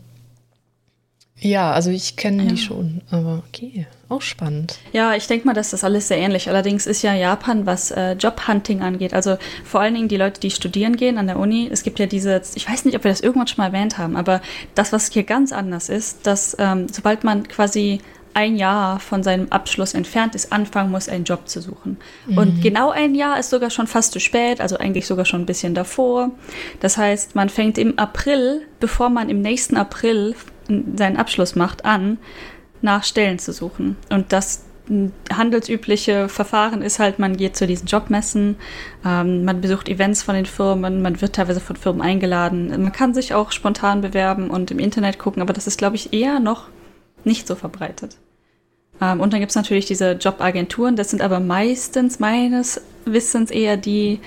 ja, also ich kenne ja. die schon, aber okay, auch spannend. Ja, ich denke mal, dass das alles sehr ähnlich. Allerdings ist ja Japan, was äh, Jobhunting angeht, also vor allen Dingen die Leute, die studieren gehen an der Uni, es gibt ja diese, ich weiß nicht, ob wir das irgendwann schon mal erwähnt haben, aber das, was hier ganz anders ist, dass ähm, sobald man quasi ein Jahr von seinem Abschluss entfernt ist, anfangen muss, einen Job zu suchen. Mhm. Und genau ein Jahr ist sogar schon fast zu spät, also eigentlich sogar schon ein bisschen davor. Das heißt, man fängt im April, bevor man im nächsten April seinen Abschluss macht, an, nach Stellen zu suchen. Und das handelsübliche Verfahren ist halt, man geht zu diesen Jobmessen, ähm, man besucht Events von den Firmen, man wird teilweise von Firmen eingeladen. Man kann sich auch spontan bewerben und im Internet gucken, aber das ist, glaube ich, eher noch nicht so verbreitet. Ähm, und dann gibt es natürlich diese Jobagenturen, das sind aber meistens meines Wissens eher die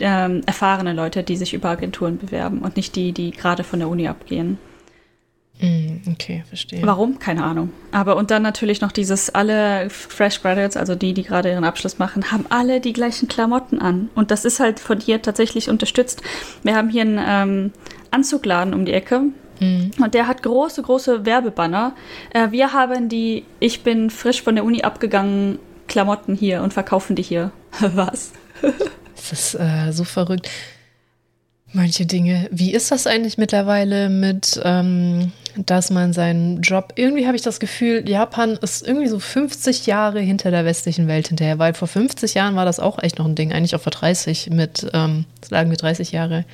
ähm, erfahrenen Leute, die sich über Agenturen bewerben und nicht die, die gerade von der Uni abgehen. Mm, okay, verstehe. Warum? Keine Ahnung. Aber und dann natürlich noch dieses, alle Fresh Graduates, also die, die gerade ihren Abschluss machen, haben alle die gleichen Klamotten an. Und das ist halt von hier tatsächlich unterstützt. Wir haben hier einen ähm, Anzugladen um die Ecke. Mhm. Und der hat große, große Werbebanner. Äh, wir haben die, ich bin frisch von der Uni abgegangen, Klamotten hier und verkaufen die hier. [LAUGHS] Was? das ist äh, so verrückt manche Dinge. Wie ist das eigentlich mittlerweile mit, ähm, dass man seinen Job, irgendwie habe ich das Gefühl, Japan ist irgendwie so 50 Jahre hinter der westlichen Welt hinterher, weil vor 50 Jahren war das auch echt noch ein Ding, eigentlich auch vor 30 mit, ähm, sagen wir 30 Jahre,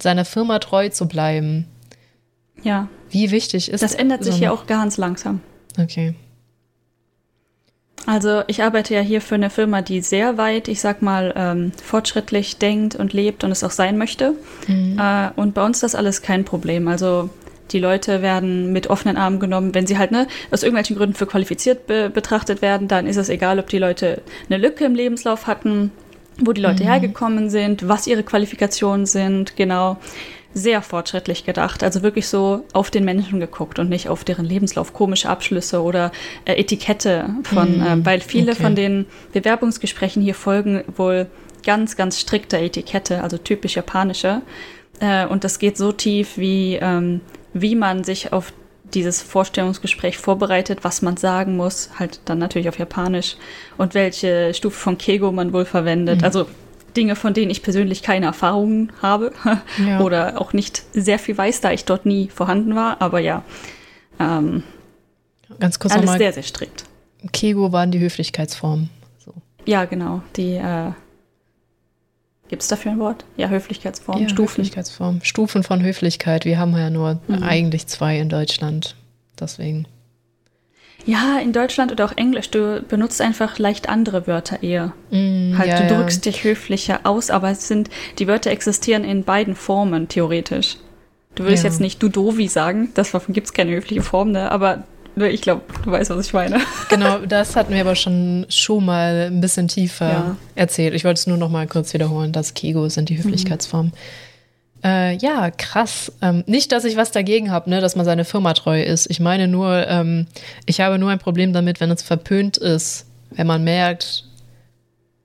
seiner Firma treu zu bleiben. Ja. Wie wichtig ist das? Das ändert sich ja auch ganz langsam. Okay. Also ich arbeite ja hier für eine Firma, die sehr weit, ich sag mal, ähm, fortschrittlich denkt und lebt und es auch sein möchte. Mhm. Äh, und bei uns ist das alles kein Problem. Also die Leute werden mit offenen Armen genommen, wenn sie halt ne, aus irgendwelchen Gründen für qualifiziert be betrachtet werden, dann ist es egal, ob die Leute eine Lücke im Lebenslauf hatten, wo die Leute mhm. hergekommen sind, was ihre Qualifikationen sind, genau sehr fortschrittlich gedacht. Also wirklich so auf den Menschen geguckt und nicht auf deren Lebenslauf, komische Abschlüsse oder äh, Etikette von, mm, äh, weil viele okay. von den Bewerbungsgesprächen hier folgen wohl ganz, ganz strikter Etikette, also typisch japanische. Äh, und das geht so tief, wie, ähm, wie man sich auf dieses Vorstellungsgespräch vorbereitet, was man sagen muss, halt dann natürlich auf Japanisch und welche Stufe von Kego man wohl verwendet. Mhm. Also Dinge, von denen ich persönlich keine Erfahrungen habe [LAUGHS] ja. oder auch nicht sehr viel weiß, da ich dort nie vorhanden war. Aber ja, ähm, ganz kurz alles sehr, sehr strikt. Kego waren die Höflichkeitsformen. So. Ja, genau. Die äh, Gibt es dafür ein Wort? Ja, Höflichkeitsform, ja, Stufen. Höflichkeitsform. Stufen von Höflichkeit. Wir haben ja nur mhm. eigentlich zwei in Deutschland. Deswegen. Ja, in Deutschland oder auch Englisch, du benutzt einfach leicht andere Wörter eher. Mm, halt, ja, du drückst ja. dich höflicher aus, aber es sind, die Wörter existieren in beiden Formen, theoretisch. Du würdest ja. jetzt nicht du dovi sagen, davon gibt es keine höfliche Form, ne? aber ich glaube, du weißt, was ich meine. [LAUGHS] Genau, das hatten wir aber schon, schon mal ein bisschen tiefer erzählt. Ich wollte es nur noch mal kurz wiederholen, dass Kego sind die mhm. Höflichkeitsformen. Mhm. Äh, ja, krass. Ähm, nicht, dass ich was dagegen habe, ne, dass man seine Firma treu ist. Ich meine nur, ähm, ich habe nur ein Problem damit, wenn es verpönt ist, wenn man merkt,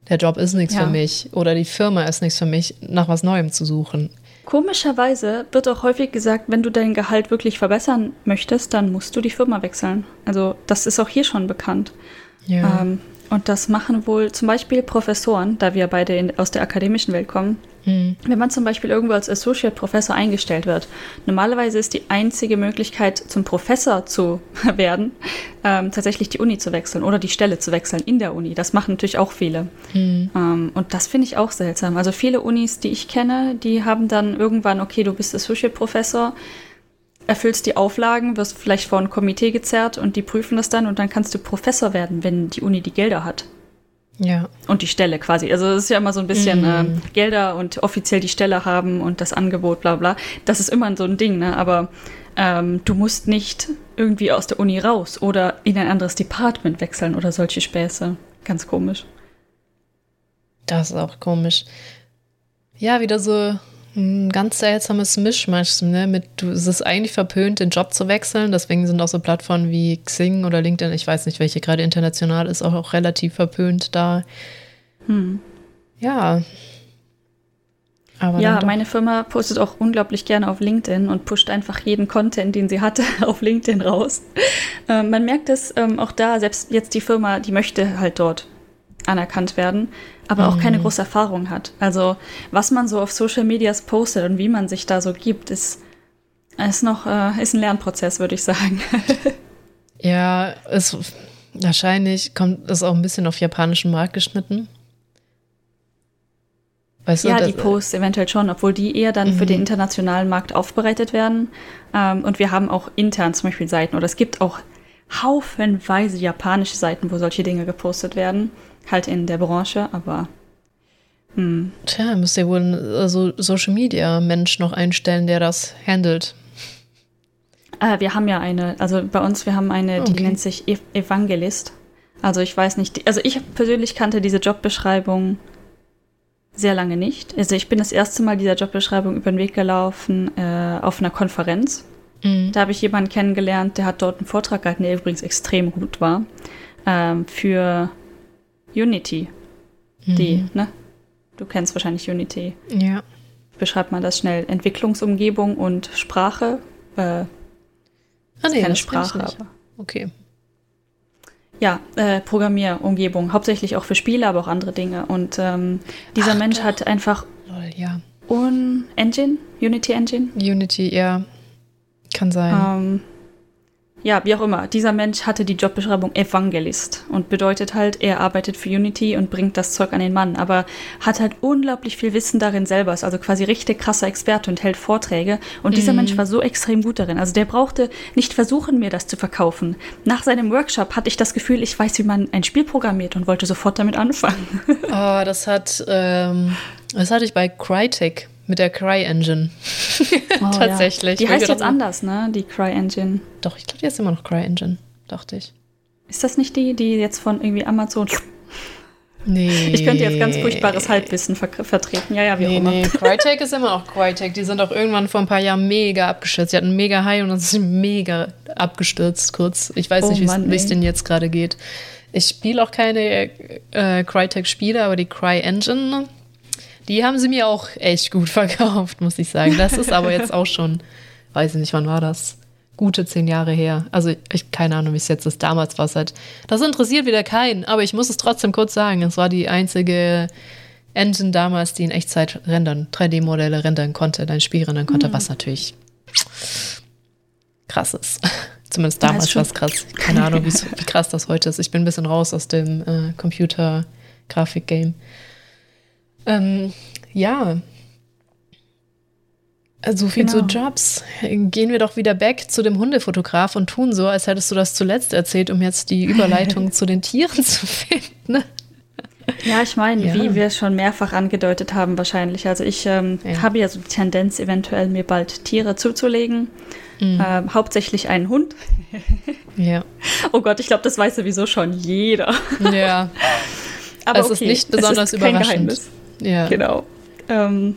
der Job ist nichts ja. für mich oder die Firma ist nichts für mich, nach was Neuem zu suchen. Komischerweise wird auch häufig gesagt, wenn du dein Gehalt wirklich verbessern möchtest, dann musst du die Firma wechseln. Also das ist auch hier schon bekannt. Ja. Ähm, und das machen wohl zum Beispiel Professoren, da wir beide in, aus der akademischen Welt kommen. Mhm. Wenn man zum Beispiel irgendwo als Associate Professor eingestellt wird, normalerweise ist die einzige Möglichkeit, zum Professor zu [LAUGHS] werden, ähm, tatsächlich die Uni zu wechseln oder die Stelle zu wechseln in der Uni. Das machen natürlich auch viele. Mhm. Ähm, und das finde ich auch seltsam. Also viele Unis, die ich kenne, die haben dann irgendwann, okay, du bist Associate Professor, erfüllst die Auflagen, wirst vielleicht vor ein Komitee gezerrt und die prüfen das dann und dann kannst du Professor werden, wenn die Uni die Gelder hat. Ja. Und die Stelle quasi. Also es ist ja immer so ein bisschen mm. äh, Gelder und offiziell die Stelle haben und das Angebot, bla bla. Das ist immer so ein Ding, ne? Aber ähm, du musst nicht irgendwie aus der Uni raus oder in ein anderes Department wechseln oder solche Späße. Ganz komisch. Das ist auch komisch. Ja, wieder so ein ganz seltsames Mischmasch. Ne? Mit, du, es ist eigentlich verpönt, den Job zu wechseln. Deswegen sind auch so Plattformen wie Xing oder LinkedIn, ich weiß nicht, welche gerade international ist, auch, auch relativ verpönt da. Hm. Ja. Aber ja, meine Firma postet auch unglaublich gerne auf LinkedIn und pusht einfach jeden Content, den sie hatte, [LAUGHS] auf LinkedIn raus. Ähm, man merkt es ähm, auch da, selbst jetzt die Firma, die möchte halt dort anerkannt werden aber auch keine mhm. große Erfahrung hat. Also was man so auf Social Medias postet und wie man sich da so gibt, ist, ist noch äh, ist ein Lernprozess, würde ich sagen. [LAUGHS] ja, es wahrscheinlich kommt es auch ein bisschen auf japanischen Markt geschnitten. Weißt ja, du, die Posts eventuell schon, obwohl die eher dann mhm. für den internationalen Markt aufbereitet werden. Ähm, und wir haben auch intern zum Beispiel Seiten oder es gibt auch haufenweise japanische Seiten, wo solche Dinge gepostet werden. Halt in der Branche, aber. Hm. Tja, müsst ihr wohl einen so Social Media Mensch noch einstellen, der das handelt. Äh, wir haben ja eine, also bei uns, wir haben eine, okay. die nennt sich e Evangelist. Also ich weiß nicht, also ich persönlich kannte diese Jobbeschreibung sehr lange nicht. Also ich bin das erste Mal dieser Jobbeschreibung über den Weg gelaufen äh, auf einer Konferenz. Mhm. Da habe ich jemanden kennengelernt, der hat dort einen Vortrag gehalten, der übrigens extrem gut war, ähm, für Unity. Mhm. Die, ne? Du kennst wahrscheinlich Unity. Ja. Beschreibt man das schnell? Entwicklungsumgebung und Sprache. Äh, ah, nee, keine Sprache, aber. Okay. Ja, äh, Programmierumgebung, hauptsächlich auch für Spiele, aber auch andere Dinge. Und ähm, dieser Ach, Mensch doch. hat einfach Lol, ja. Un Engine, Unity Engine. Unity, ja. Kann sein. Ähm, ja, wie auch immer, dieser Mensch hatte die Jobbeschreibung Evangelist und bedeutet halt, er arbeitet für Unity und bringt das Zeug an den Mann, aber hat halt unglaublich viel Wissen darin selber, ist also quasi richtig krasser Experte und hält Vorträge. Und dieser mm. Mensch war so extrem gut darin. Also der brauchte nicht versuchen, mir das zu verkaufen. Nach seinem Workshop hatte ich das Gefühl, ich weiß, wie man ein Spiel programmiert und wollte sofort damit anfangen. oh, das hat, ähm, das hatte ich bei Crytek mit der Cry-Engine. [LAUGHS] Oh, Tatsächlich. Ja. Die heißt jetzt anders, ne? Die Cry-Engine. Doch, ich glaube, die ist immer noch Cry-Engine, dachte ich. Ist das nicht die, die jetzt von irgendwie Amazon. [LAUGHS] Nee. Ich könnte jetzt ganz furchtbares Halbwissen ver vertreten. Ja, ja, wie nee, auch immer. Nee, [LAUGHS] Crytek ist immer noch Crytek. Die sind auch irgendwann vor ein paar Jahren mega abgestürzt. Die hatten mega High und dann sind mega abgestürzt kurz. Ich weiß oh, nicht, wie es denen jetzt gerade geht. Ich spiele auch keine äh, Crytek-Spiele, aber die Cry-Engine die haben sie mir auch echt gut [LAUGHS] verkauft, muss ich sagen. Das ist aber jetzt auch schon, weiß ich nicht, wann war das? Gute zehn Jahre her. Also ich keine Ahnung, wie es jetzt ist. Damals war es halt. Das interessiert wieder keinen, aber ich muss es trotzdem kurz sagen. Es war die einzige Engine damals, die in Echtzeit rendern, 3D-Modelle rendern konnte, dein Spiel rendern konnte, mhm. was natürlich krass ist. [LAUGHS] Zumindest damals war es krass. Keine Ahnung, wie krass das heute ist. Ich bin ein bisschen raus aus dem äh, Computer-Grafik-Game. Ähm, ja. So viel genau. zu Jobs. Gehen wir doch wieder back zu dem Hundefotograf und tun so, als hättest du das zuletzt erzählt, um jetzt die Überleitung [LAUGHS] zu den Tieren zu finden. Ja, ich meine, ja. wie wir es schon mehrfach angedeutet haben, wahrscheinlich. Also ich ähm, ja. habe ja so die Tendenz, eventuell mir bald Tiere zuzulegen. Mhm. Ähm, hauptsächlich einen Hund. [LAUGHS] ja. Oh Gott, ich glaube, das weiß sowieso schon jeder. Ja. [LAUGHS] Aber es okay, ist nicht besonders ist überraschend. Geheimnis. Ja. Genau. Ähm,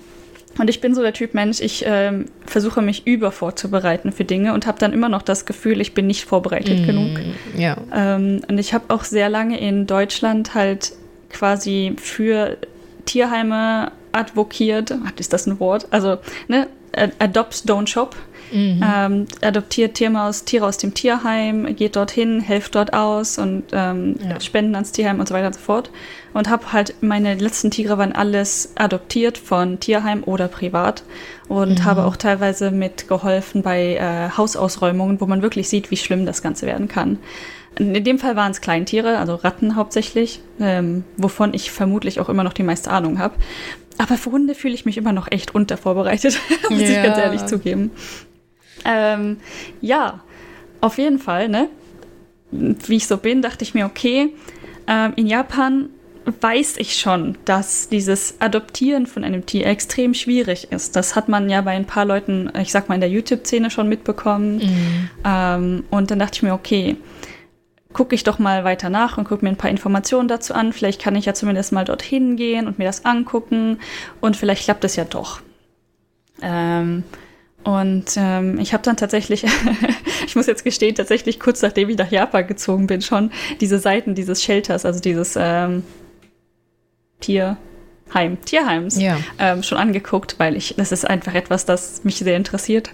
und ich bin so der Typ Mensch, ich ähm, versuche mich über vorzubereiten für Dinge und habe dann immer noch das Gefühl, ich bin nicht vorbereitet mm, genug. Ja. Ähm, und ich habe auch sehr lange in Deutschland halt quasi für Tierheime advokiert. Ist das ein Wort? Also, ne? Adopts, don't shop. Mhm. Ähm, adoptiert Tiere aus, Tiere aus dem Tierheim, geht dorthin, hilft dort aus und ähm, ja. spenden ans Tierheim und so weiter und so fort. Und habe halt, meine letzten Tiere waren alles adoptiert von Tierheim oder privat und mhm. habe auch teilweise mitgeholfen bei äh, Hausausräumungen, wo man wirklich sieht, wie schlimm das Ganze werden kann. In dem Fall waren es Kleintiere, also Ratten hauptsächlich, ähm, wovon ich vermutlich auch immer noch die meiste Ahnung habe. Aber für Hunde fühle ich mich immer noch echt untervorbereitet, [LAUGHS] muss ja. ich ganz ehrlich zugeben. Ähm, ja, auf jeden Fall, ne? Wie ich so bin, dachte ich mir, okay, ähm, in Japan weiß ich schon, dass dieses Adoptieren von einem Tier extrem schwierig ist. Das hat man ja bei ein paar Leuten, ich sag mal, in der YouTube-Szene schon mitbekommen. Mhm. Ähm, und dann dachte ich mir, okay, gucke ich doch mal weiter nach und gucke mir ein paar Informationen dazu an. Vielleicht kann ich ja zumindest mal dorthin gehen und mir das angucken und vielleicht klappt es ja doch. Ähm, und ähm, ich habe dann tatsächlich, [LAUGHS] ich muss jetzt gestehen, tatsächlich kurz nachdem ich nach Japan gezogen bin, schon diese Seiten dieses Shelters, also dieses ähm, Tierheim, Tierheims, ja. ähm, schon angeguckt, weil ich, das ist einfach etwas, das mich sehr interessiert.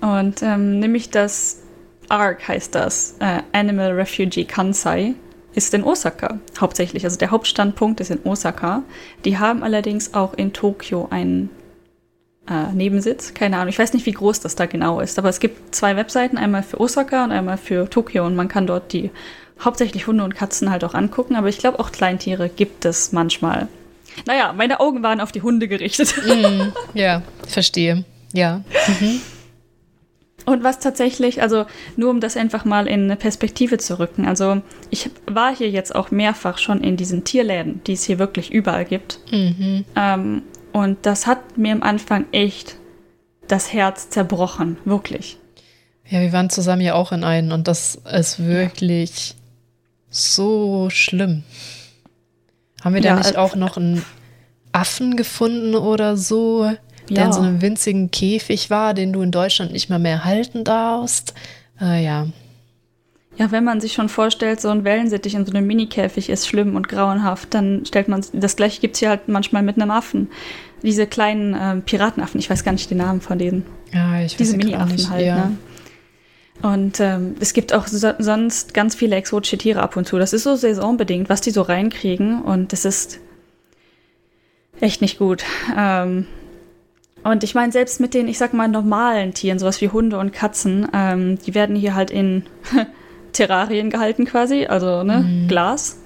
Und ähm, nämlich das ARC heißt das, äh, Animal Refugee Kansai, ist in Osaka hauptsächlich. Also der Hauptstandpunkt ist in Osaka. Die haben allerdings auch in Tokio einen äh, Nebensitz. Keine Ahnung, ich weiß nicht, wie groß das da genau ist, aber es gibt zwei Webseiten, einmal für Osaka und einmal für Tokio und man kann dort die hauptsächlich Hunde und Katzen halt auch angucken, aber ich glaube auch Kleintiere gibt es manchmal. Naja, meine Augen waren auf die Hunde gerichtet. [LAUGHS] Mm, ja, verstehe. Ja. Mhm. Und was tatsächlich, also nur um das einfach mal in eine Perspektive zu rücken, also ich war hier jetzt auch mehrfach schon in diesen Tierläden, die es hier wirklich überall gibt. Mhm. Ähm, und das hat mir am Anfang echt das Herz zerbrochen, wirklich. Ja, wir waren zusammen ja auch in einen und das ist wirklich ja. so schlimm. Haben wir ja, da nicht auch noch einen Affen gefunden oder so, der ja. in so einem winzigen Käfig war, den du in Deutschland nicht mal mehr halten darfst? Äh, ja. Ja, wenn man sich schon vorstellt, so ein Wellensittich in so einem Minikäfig ist schlimm und grauenhaft, dann stellt man das gleiche gibt es hier halt manchmal mit einem Affen. Diese kleinen äh, Piratenaffen, ich weiß gar nicht den Namen von denen. Ja, ich weiß Diese Mini-Affen halt, ja. ne? Und ähm, es gibt auch so, sonst ganz viele exotische Tiere ab und zu. Das ist so saisonbedingt, was die so reinkriegen. Und das ist echt nicht gut. Ähm, und ich meine, selbst mit den, ich sag mal, normalen Tieren, sowas wie Hunde und Katzen, ähm, die werden hier halt in [LAUGHS] Terrarien gehalten quasi, also ne, mhm. Glas.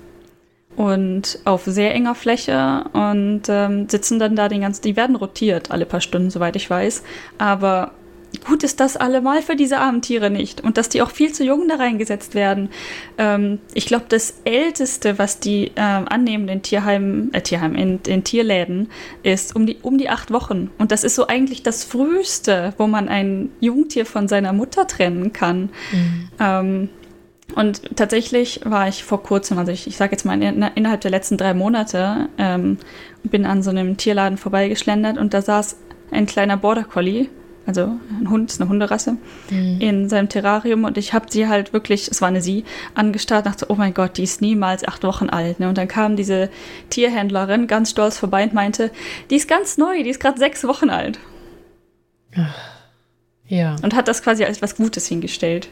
Und auf sehr enger Fläche und ähm, sitzen dann da den ganzen, die werden rotiert alle paar Stunden, soweit ich weiß. Aber gut ist das allemal für diese armen Tiere nicht. Und dass die auch viel zu jung da reingesetzt werden. Ähm, ich glaube, das Älteste, was die äh, annehmen in Tierheimen, äh, Tierheimen, in, in, Tierläden, ist um die, um die acht Wochen. Und das ist so eigentlich das Früheste, wo man ein Jungtier von seiner Mutter trennen kann. Mhm. Ähm, und tatsächlich war ich vor kurzem, also ich, ich sage jetzt mal in, innerhalb der letzten drei Monate, ähm, bin an so einem Tierladen vorbeigeschlendert und da saß ein kleiner Border Collie also ein Hund, ist eine Hunderasse, mhm. in seinem Terrarium und ich habe sie halt wirklich, es war eine sie, angestarrt, dachte, oh mein Gott, die ist niemals acht Wochen alt. Ne? Und dann kam diese Tierhändlerin ganz stolz vorbei und meinte, die ist ganz neu, die ist gerade sechs Wochen alt. Ja. Und hat das quasi als was Gutes hingestellt.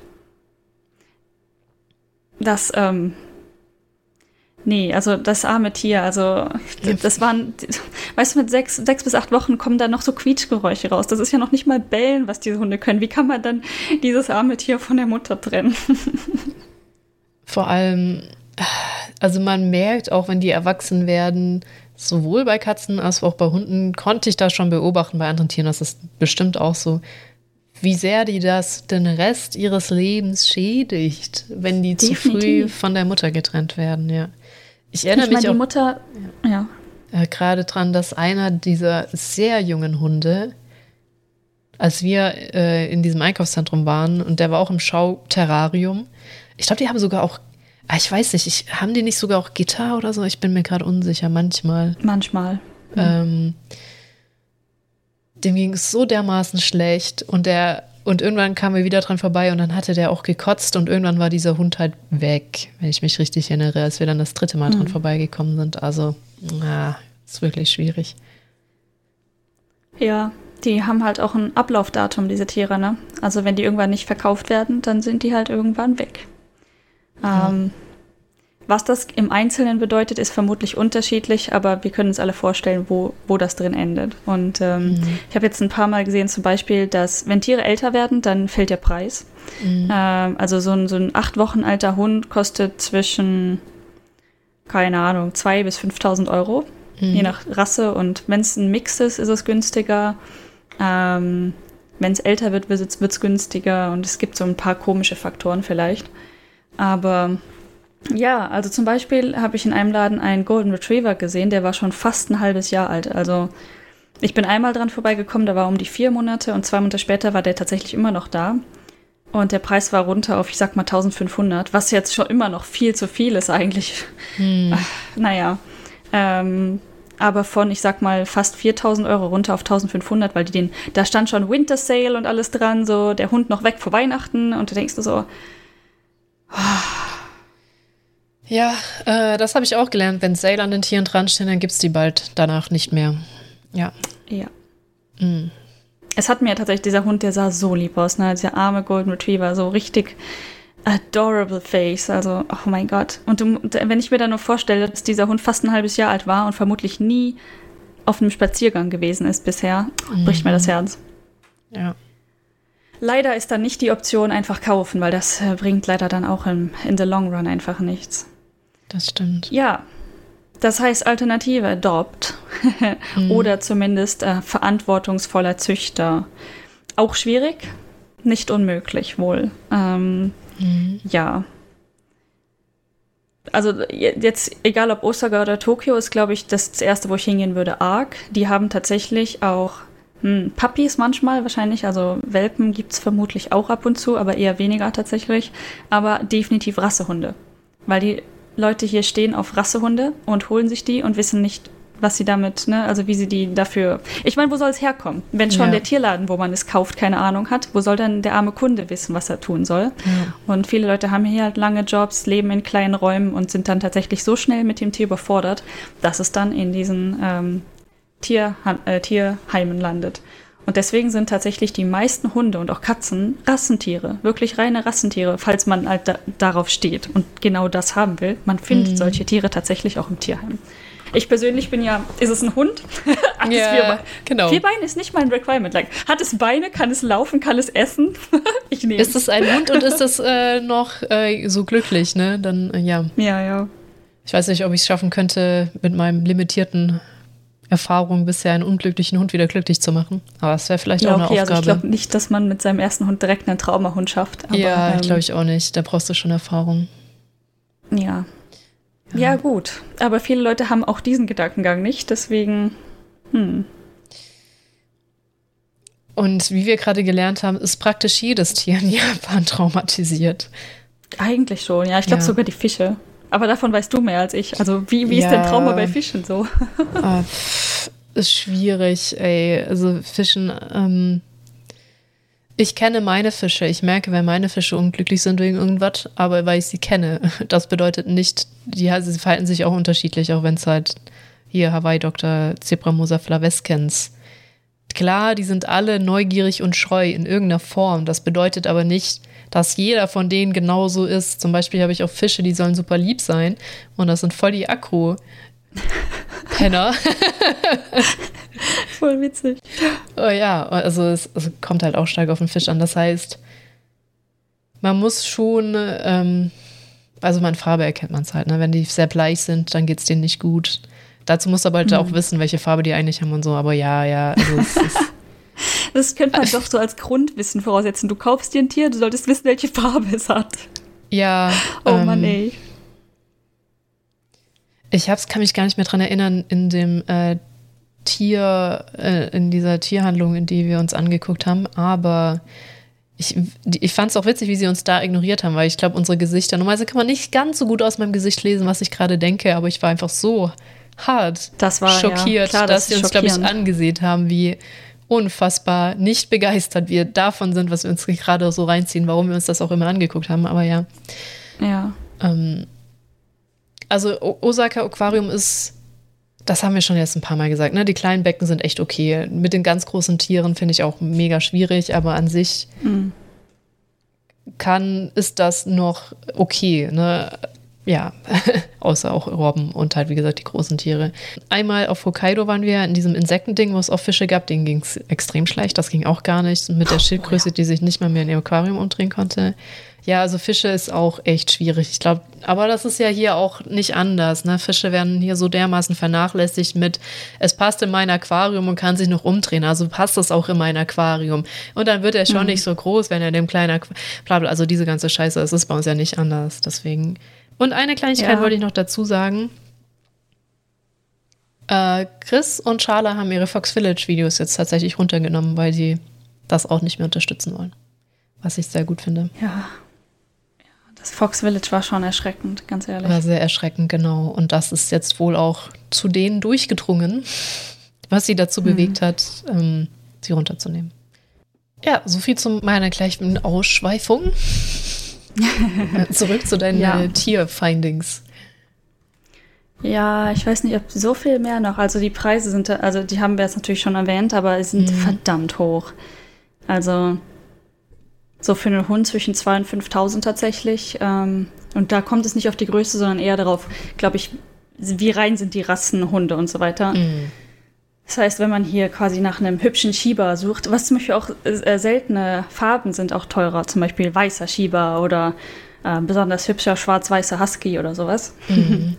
Das, ähm, Nee, also das arme Tier, also das waren, weißt du, mit sechs, sechs bis acht Wochen kommen da noch so Quietschgeräusche raus. Das ist ja noch nicht mal bellen, was diese Hunde können. Wie kann man dann dieses arme Tier von der Mutter trennen? [LAUGHS] Vor allem, also man merkt auch, wenn die erwachsen werden, sowohl bei Katzen als auch bei Hunden, konnte ich da schon beobachten, bei anderen Tieren, das ist bestimmt auch so, wie sehr die das den Rest ihres Lebens schädigt, wenn die Definitiv. zu früh von der Mutter getrennt werden, ja. Ich erinnere ich mich meine, die Mutter, ja. Äh, gerade dran, dass einer dieser sehr jungen Hunde, als wir äh, in diesem Einkaufszentrum waren, und der war auch im Schauterrarium, ich glaube, die haben sogar auch, ah, ich weiß nicht, ich, haben die nicht sogar auch Gitter oder so? Ich bin mir gerade unsicher, manchmal. Manchmal. Mhm. Ähm, dem ging es so dermaßen schlecht und der und irgendwann kamen wir wieder dran vorbei und dann hatte der auch gekotzt und irgendwann war dieser Hund halt weg, wenn ich mich richtig erinnere, als wir dann das dritte Mal dran mhm. vorbeigekommen sind. Also, na, ist wirklich schwierig. Ja, die haben halt auch ein Ablaufdatum, diese Tiere, ne? Also wenn die irgendwann nicht verkauft werden, dann sind die halt irgendwann weg. Ja. Ähm, was das im Einzelnen bedeutet, ist vermutlich unterschiedlich, aber wir können uns alle vorstellen, wo, wo das drin endet. Und ähm, mhm. ich habe jetzt ein paar Mal gesehen, zum Beispiel, dass wenn Tiere älter werden, dann fällt der Preis. Mhm. Ähm, also so ein, so ein acht Wochen alter Hund kostet zwischen, keine Ahnung, 2.000 bis 5.000 Euro, mhm. je nach Rasse. Und wenn es ein Mix ist, ist es günstiger. Ähm, wenn es älter wird, wird es günstiger. Und es gibt so ein paar komische Faktoren vielleicht. Aber ja, also zum Beispiel habe ich in einem Laden einen Golden Retriever gesehen, der war schon fast ein halbes Jahr alt. Also ich bin einmal dran vorbeigekommen, da war um die vier Monate und zwei Monate später war der tatsächlich immer noch da. Und der Preis war runter auf, ich sag mal, 1500, was jetzt schon immer noch viel zu viel ist eigentlich. Hm. Ach, naja. Ähm, aber von, ich sag mal, fast 4000 Euro runter auf 1500, weil die den, da stand schon Winter Sale und alles dran, so der Hund noch weg vor Weihnachten und du denkst du so, oh, ja, äh, das habe ich auch gelernt. Wenn Sale an den Tieren dran stehen, dann gibt es die bald danach nicht mehr. Ja. Ja. Mhm. Es hat mir tatsächlich dieser Hund, der sah so lieb aus, ne? Dieser arme Golden Retriever, so richtig adorable face. Also, oh mein Gott. Und du, wenn ich mir dann nur vorstelle, dass dieser Hund fast ein halbes Jahr alt war und vermutlich nie auf einem Spaziergang gewesen ist bisher, mhm. bricht mir das Herz. Ja. Leider ist dann nicht die Option einfach kaufen, weil das äh, bringt leider dann auch im, in the long run einfach nichts. Das stimmt. Ja. Das heißt Alternative, Adopt. [LAUGHS] mhm. Oder zumindest äh, verantwortungsvoller Züchter. Auch schwierig. nicht unmöglich wohl. Ähm, mhm. Ja. Also jetzt, egal ob Osaka oder Tokio, ist, glaube ich, das, das erste, wo ich hingehen würde, Arc. Die haben tatsächlich auch hm, Puppies manchmal wahrscheinlich, also Welpen gibt es vermutlich auch ab und zu, aber eher weniger tatsächlich. Aber definitiv Rassehunde. Weil die Leute hier stehen auf Rassehunde und holen sich die und wissen nicht, was sie damit, ne, also wie sie die dafür. Ich meine, wo soll es herkommen? Wenn schon ja. der Tierladen, wo man es kauft, keine Ahnung hat, wo soll dann der arme Kunde wissen, was er tun soll? Ja. Und viele Leute haben hier halt lange Jobs, leben in kleinen Räumen und sind dann tatsächlich so schnell mit dem Tier überfordert, dass es dann in diesen ähm, Tier, äh, Tierheimen landet. Und deswegen sind tatsächlich die meisten Hunde und auch Katzen Rassentiere, wirklich reine Rassentiere, falls man halt da, darauf steht und genau das haben will. Man findet mhm. solche Tiere tatsächlich auch im Tierheim. Ich persönlich bin ja, ist es ein Hund? [LAUGHS] Hat ja, vier, Be genau. vier Beine ist nicht mein Requirement. Like, hat es Beine, kann es laufen, kann es essen? [LAUGHS] ich nehme Ist es ein Hund und ist es äh, noch äh, so glücklich, ne? Dann, äh, ja. Ja, ja. Ich weiß nicht, ob ich es schaffen könnte, mit meinem limitierten Erfahrung bisher einen unglücklichen Hund wieder glücklich zu machen. Aber es wäre vielleicht ja, auch eine okay, Aufgabe. Also ich glaube nicht, dass man mit seinem ersten Hund direkt einen Traumahund schafft. Aber, ja, ähm, glaube ich auch nicht. Da brauchst du schon Erfahrung. Ja. Ja, gut. Aber viele Leute haben auch diesen Gedankengang nicht, deswegen. Hm. Und wie wir gerade gelernt haben, ist praktisch jedes Tier in Japan [LAUGHS] traumatisiert. Eigentlich schon, ja. Ich glaube ja. sogar die Fische. Aber davon weißt du mehr als ich. Also, wie, wie ja. ist denn Trauma bei Fischen so? [LAUGHS] ah, ist schwierig, ey. Also, Fischen. Ähm ich kenne meine Fische. Ich merke, wenn meine Fische unglücklich sind wegen irgendwas, aber weil ich sie kenne. [LAUGHS] Das bedeutet nicht, die, sie verhalten sich auch unterschiedlich, auch wenn es halt hier Hawaii Dr. Zebramosa flavescens. Klar, die sind alle neugierig und scheu in irgendeiner Form. Das bedeutet aber nicht, dass jeder von denen genauso ist. Zum Beispiel habe ich auch Fische, die sollen super lieb sein und das sind voll die Akku. Penner. [LAUGHS] Voll witzig. Oh ja, also es, es, kommt halt auch stark auf den Fisch an. Das heißt, man muss schon, ähm, also meine Farbe erkennt man es halt. Ne? Wenn die sehr bleich sind, dann geht es denen nicht gut. Dazu muss aber halt hm. auch wissen, welche Farbe die eigentlich haben und so. Aber ja, ja, also es ist. Das könnte man doch so als Grundwissen voraussetzen. Du kaufst dir ein Tier, du solltest wissen, welche Farbe es hat. Ja. Oh ähm, Mann, ey. Ich hab's, kann mich gar nicht mehr dran erinnern, in dem äh, Tier, äh, in dieser Tierhandlung, in die wir uns angeguckt haben, aber ich, ich fand es auch witzig, wie sie uns da ignoriert haben, weil ich glaube, unsere Gesichter, normalerweise kann man nicht ganz so gut aus meinem Gesicht lesen, was ich gerade denke, aber ich war einfach so hart das war, schockiert, ja, klar, dass das sie uns, glaube ich, angesehen haben, wie unfassbar nicht begeistert wir davon sind, was wir uns gerade so reinziehen, warum wir uns das auch immer angeguckt haben, aber ja. Ja. Ähm, also Osaka Aquarium ist das haben wir schon jetzt ein paar Mal gesagt, ne? Die kleinen Becken sind echt okay. Mit den ganz großen Tieren finde ich auch mega schwierig, aber an sich mhm. kann, ist das noch okay, ne? Ja, [LAUGHS] außer auch Robben und halt, wie gesagt, die großen Tiere. Einmal auf Hokkaido waren wir in diesem Insektending, wo es auch Fische gab, denen ging es extrem schlecht. Das ging auch gar nicht. Mit der Schildgröße, oh, ja. die sich nicht mal mehr in ihr Aquarium umdrehen konnte. Ja, also Fische ist auch echt schwierig. Ich glaube, aber das ist ja hier auch nicht anders. Ne? Fische werden hier so dermaßen vernachlässigt mit, es passt in mein Aquarium und kann sich noch umdrehen. Also passt das auch in mein Aquarium. Und dann wird er schon mhm. nicht so groß, wenn er dem kleinen Aquarium. Also diese ganze Scheiße, es ist bei uns ja nicht anders. Deswegen. Und eine Kleinigkeit ja. wollte ich noch dazu sagen. Äh, Chris und Charla haben ihre Fox Village Videos jetzt tatsächlich runtergenommen, weil sie das auch nicht mehr unterstützen wollen. Was ich sehr gut finde. Ja. Das Fox Village war schon erschreckend, ganz ehrlich. War sehr erschreckend, genau. Und das ist jetzt wohl auch zu denen durchgedrungen, was sie dazu mhm. bewegt hat, ähm, sie runterzunehmen. Ja, soviel zu meiner gleichen Ausschweifung. Zurück zu deinen ja. Tierfindings. Ja, ich weiß nicht, ob so viel mehr noch. Also die Preise sind, also die haben wir jetzt natürlich schon erwähnt, aber sie sind mhm. verdammt hoch. Also so für einen Hund zwischen 2.000 und 5.000 tatsächlich. Ähm, und da kommt es nicht auf die Größe, sondern eher darauf, glaube ich, wie rein sind die Rassen Hunde und so weiter. Mhm. Das heißt, wenn man hier quasi nach einem hübschen Schieber sucht, was zum Beispiel auch äh, seltene Farben sind auch teurer, zum Beispiel weißer Schieber oder äh, besonders hübscher schwarz-weißer Husky oder sowas. Mhm.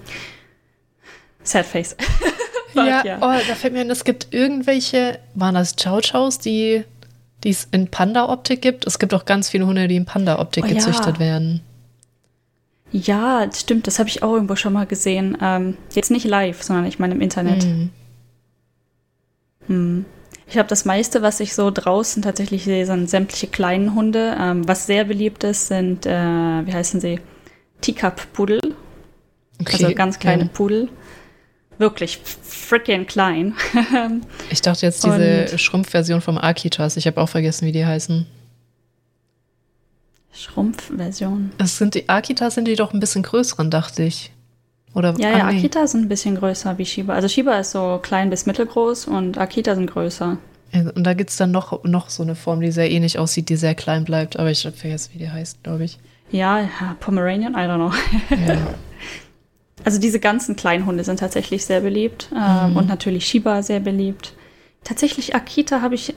[LAUGHS] Sad face. [LAUGHS] ja, ja. Oh, da fällt mir ein, es gibt irgendwelche, waren das Chow Chows, die es in Panda-Optik gibt. Es gibt auch ganz viele Hunde, die in Panda-Optik Oh ja. gezüchtet werden. Ja, das stimmt, das habe ich auch irgendwo schon mal gesehen. Ähm, jetzt nicht live, sondern ich meine im Internet. Mhm. Hm. Ich glaube, das meiste, was ich so draußen tatsächlich sehe, sind sämtliche kleinen Hunde. Ähm, was sehr beliebt ist, sind, äh, wie heißen sie? Teacup-Pudel. Okay. Also ganz kleine Ja. Pudel. Wirklich freaking klein. [LAUGHS] Ich dachte jetzt diese Und- Schrumpfversion vom Akitas. Ich habe auch vergessen, wie die heißen. Schrumpfversion. Es sind die Akitas sind die doch ein bisschen größeren, dachte ich. Oder Ja, ja, nee. Akita sind ein bisschen größer wie Shiba. Also Shiba ist so klein bis mittelgroß und Akita sind größer. Und da gibt es dann noch, noch so eine Form, die sehr ähnlich aussieht, die sehr klein bleibt. Aber ich habe vergessen, wie die heißt, glaube ich. Ja, ja, Pomeranian, I don't know. Ja. [LAUGHS] Also diese ganzen Kleinhunde sind tatsächlich sehr beliebt ähm, Mhm. und natürlich Shiba sehr beliebt. Tatsächlich Akita habe ich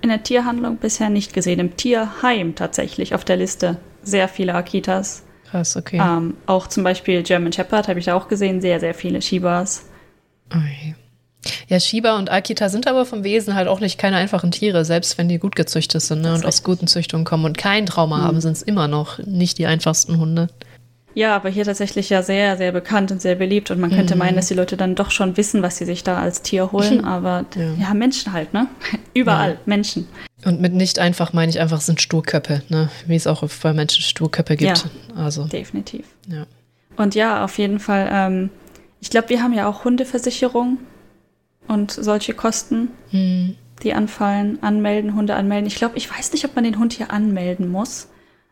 in der Tierhandlung bisher nicht gesehen. Im Tierheim tatsächlich auf der Liste sehr viele Akitas. Krass, okay. Ähm, auch zum Beispiel German Shepherd habe ich da auch gesehen, sehr, sehr viele Shibas. Ui. Ja, Shiba und Akita sind aber vom Wesen halt auch nicht keine einfachen Tiere, selbst wenn die gut gezüchtet sind ne, und aus guten Züchtungen kommen und kein Trauma Mhm. haben, sind es immer noch nicht die einfachsten Hunde. Ja, aber hier tatsächlich ja sehr, sehr bekannt und sehr beliebt und man könnte Mhm. meinen, dass die Leute dann doch schon wissen, was sie sich da als Tier holen, [LAUGHS] aber Ja. ja, Menschen halt, ne? [LAUGHS] Überall, Ja. Menschen. Und mit nicht einfach meine ich einfach sind Sturköpfe, ne? wie es auch bei Menschen Sturköpfe gibt. Also, Definitiv. ja. Und ja, auf jeden Fall. Ähm, ich glaube, wir haben ja auch Hundeversicherung und solche Kosten, Hm. die anfallen, anmelden, Hunde anmelden. Ich glaube, ich weiß nicht, ob man den Hund hier anmelden muss.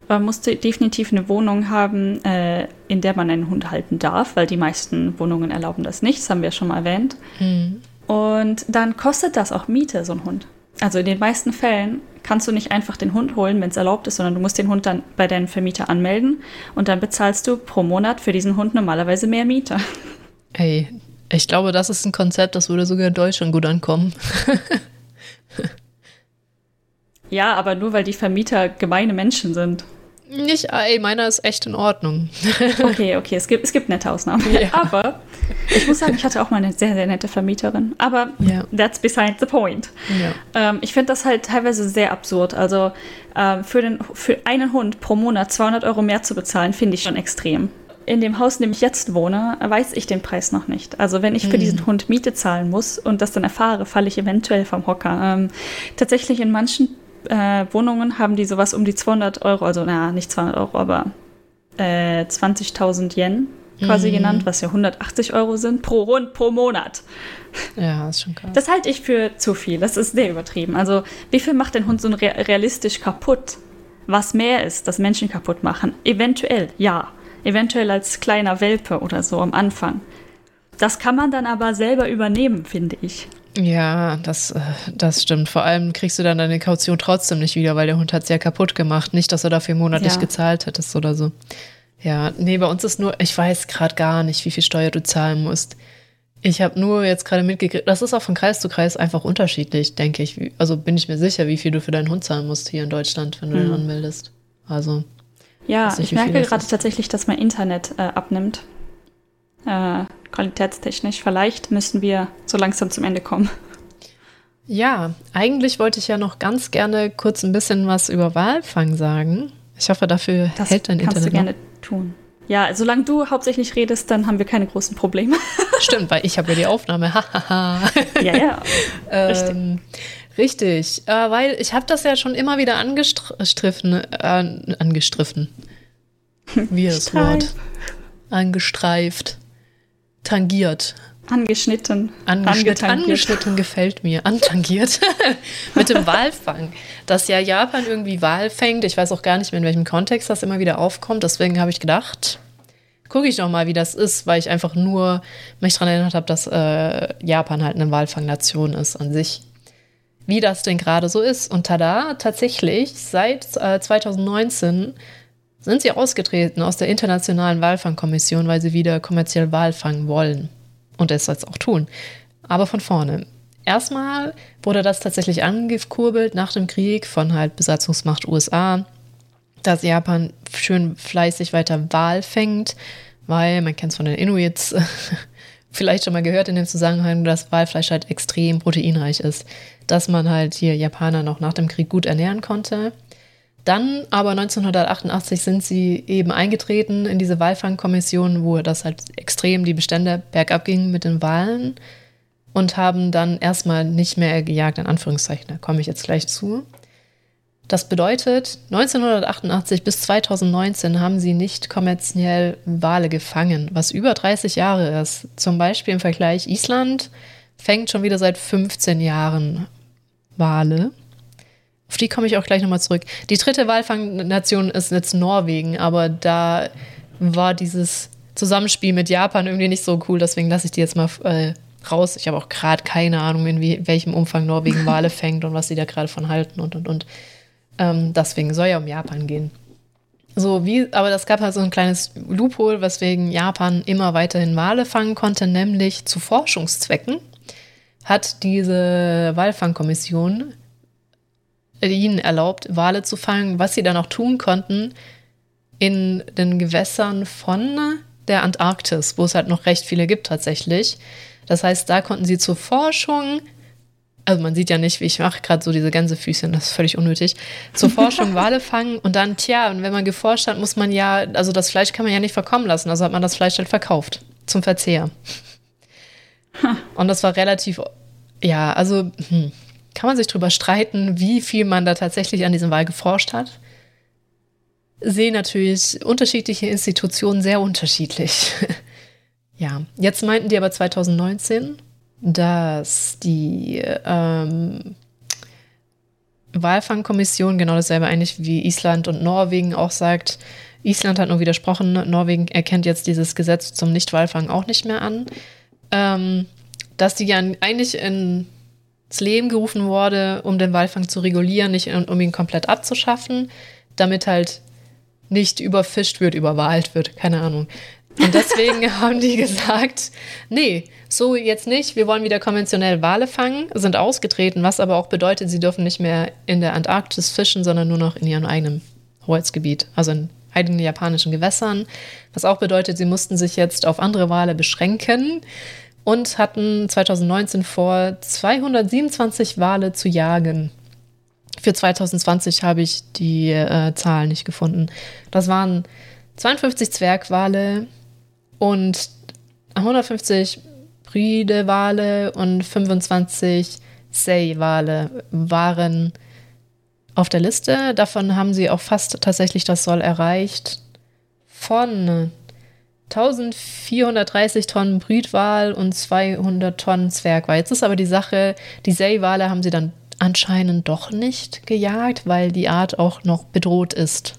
Man musste definitiv eine Wohnung haben, äh, in der man einen Hund halten darf, weil die meisten Wohnungen erlauben das nicht. Das haben wir schon mal erwähnt. Hm. Und dann kostet das auch Miete, so ein Hund. Also in den meisten Fällen kannst du nicht einfach den Hund holen, wenn es erlaubt ist, sondern du musst den Hund dann bei deinem Vermieter anmelden und dann bezahlst du pro Monat für diesen Hund normalerweise mehr Miete. Ey, ich glaube, das ist ein Konzept, das würde sogar in Deutschland gut ankommen. [LAUGHS] Ja, aber nur weil die Vermieter gemeine Menschen sind. Nicht, ey, meiner ist echt in Ordnung. [LAUGHS] Okay, okay, es gibt, es gibt nette Ausnahmen. Ja. Aber ich muss sagen, ich hatte auch mal eine sehr, sehr nette Vermieterin. Aber Ja. that's beside the point. Ja. Ähm, ich finde das halt teilweise sehr absurd. Also ähm, für, den, für einen Hund pro Monat 200 Euro mehr zu bezahlen, finde ich schon extrem. In dem Haus, in dem ich jetzt wohne, weiß ich den Preis noch nicht. Also wenn ich für Hm. diesen Hund Miete zahlen muss und das dann erfahre, falle ich eventuell vom Hocker. Ähm, tatsächlich in manchen äh, Wohnungen haben die sowas um die 200 Euro, also na, nicht 200 Euro, aber äh, 20.000 Yen quasi Mhm. genannt, was ja 180 Euro sind pro Hund pro Monat. ja, ist schon krass. Das halte ich für zu viel. Das ist sehr übertrieben. Also, wie viel macht den Hund so realistisch kaputt? Was mehr ist, das Menschen kaputt machen? Eventuell, ja. Eventuell als kleiner Welpe oder so am Anfang. Das kann man dann aber selber übernehmen, finde ich. Ja, das, äh, das stimmt. Vor allem kriegst du dann deine Kaution trotzdem nicht wieder, weil der Hund hat es ja kaputt gemacht. Nicht, dass du dafür monatlich Ja. gezahlt hättest oder so. Ja, nee, bei uns ist nur, ich weiß gerade gar nicht, wie viel Steuer du zahlen musst. Ich habe nur jetzt gerade mitgekriegt, das ist auch von Kreis zu Kreis einfach unterschiedlich, denke ich. Also bin ich mir sicher, wie viel du für deinen Hund zahlen musst hier in Deutschland, wenn du den Hm. anmeldest. Also, Ja, ich merke gerade tatsächlich, dass mein Internet äh, abnimmt. Äh, qualitätstechnisch. Vielleicht müssen wir so langsam zum Ende kommen. ja, eigentlich wollte ich ja noch ganz gerne kurz ein bisschen was über Walfang sagen. Ich hoffe, dafür Das hält dein kannst Internet du noch. gerne tun. Ja, solange du hauptsächlich redest, dann haben wir keine großen Probleme. [LAUGHS] Stimmt, weil ich habe ja die Aufnahme. Ja, ja. [LAUGHS] Richtig. ähm, richtig, äh, weil ich habe das ja schon immer wieder angestriffen, äh, angestriffen. [LAUGHS] Wie das. Wort? Angestreift, tangiert, Angeschnitten. angeschnitten, angeschnitten gefällt mir, antangiert [LAUGHS] mit dem Walfang. Dass ja Japan irgendwie Wal fängt, ich weiß auch gar nicht mehr, in welchem Kontext das immer wieder aufkommt, deswegen habe ich gedacht, gucke ich noch mal, wie das ist, weil ich einfach nur mich daran erinnert habe, dass äh, Japan halt eine Walfangnation ist an sich. Wie das denn gerade so ist. Und tada, tatsächlich, seit äh, 2019 sind sie ausgetreten aus der Internationalen Walfangkommission, weil sie wieder kommerziell Wal fangen wollen. Und es jetzt auch tun. Aber von vorne. Erstmal wurde das tatsächlich angekurbelt nach dem Krieg von halt Besatzungsmacht USA, dass Japan schön fleißig weiter Wal fängt, weil man kennt es von den Inuits, [LAUGHS] vielleicht schon mal gehört in dem Zusammenhang, dass Walfleisch halt extrem proteinreich ist. Dass man halt hier Japaner noch nach dem Krieg gut ernähren konnte. Dann aber 1988 sind sie eben eingetreten in diese Walfangkommission, wo das halt extrem die Bestände bergab gingen mit den Walen und haben dann erstmal nicht mehr gejagt, in Anführungszeichen. Da komme ich jetzt gleich zu. Das bedeutet, 1988 bis 2019 haben sie nicht kommerziell Wale gefangen, was über 30 Jahre ist. Zum Beispiel im Vergleich Island fängt schon wieder seit 15 Jahren Wale. Auf die komme ich auch gleich nochmal zurück. Die dritte Walfangnation ist jetzt Norwegen, aber da war dieses Zusammenspiel mit Japan irgendwie nicht so cool, deswegen lasse ich die jetzt mal äh, raus. Ich habe auch gerade keine Ahnung, in wie, welchem Umfang Norwegen [LAUGHS] Wale fängt und was sie da gerade von halten und und und. Ähm, deswegen soll ja um Japan gehen. So wie, aber das gab halt so ein kleines Loophole, weswegen Japan immer weiterhin Wale fangen konnte, nämlich zu Forschungszwecken hat diese Walfangkommission ihnen erlaubt, Wale zu fangen, was sie dann auch tun konnten in den Gewässern von der Antarktis, wo es halt noch recht viele gibt tatsächlich. Das heißt, da konnten sie zur Forschung also man sieht ja nicht, wie ich mache gerade so diese Gänsefüßchen, das ist völlig unnötig, zur Forschung [LAUGHS] Wale fangen und dann, tja, und wenn man geforscht hat, muss man ja, also das Fleisch kann man ja nicht verkommen lassen, also hat man das Fleisch halt verkauft zum Verzehr. Und das war relativ, ja, also hm, kann man sich drüber streiten, wie viel man da tatsächlich an diesem Wal geforscht hat. Sehen natürlich unterschiedliche Institutionen sehr unterschiedlich. [LAUGHS] ja, jetzt meinten die aber 2019, dass die ähm, Walfangkommission genau dasselbe eigentlich wie Island und Norwegen auch sagt. Island hat nur widersprochen, Norwegen erkennt jetzt dieses Gesetz zum Nichtwalfang auch nicht mehr an. Ähm, dass die ja eigentlich ins Leben gerufen wurde, um den Walfang zu regulieren, nicht um ihn komplett abzuschaffen, damit halt nicht überfischt wird, überwahlt wird, keine Ahnung. Und deswegen [LAUGHS] haben die gesagt, nee, so jetzt nicht, wir wollen wieder konventionell Wale fangen, sind ausgetreten, was aber auch bedeutet, sie dürfen nicht mehr in der Antarktis fischen, sondern nur noch in ihrem eigenen Hoheitsgebiet, also in eigenen japanischen Gewässern, was auch bedeutet, sie mussten sich jetzt auf andere Wale beschränken und hatten 2019 vor, 227 Wale zu jagen. Für 2020 habe ich die äh, Zahlen nicht gefunden. Das waren 52 Zwergwale, und 150 Bride-Wale und 25 Sei-Wale waren auf der Liste. Davon haben sie auch fast tatsächlich das Soll erreicht. Von 1430 Tonnen Brütwal und 200 Tonnen Zwergwal. Jetzt ist aber die Sache, die Sei-Wale haben sie dann anscheinend doch nicht gejagt, weil die Art auch noch bedroht ist.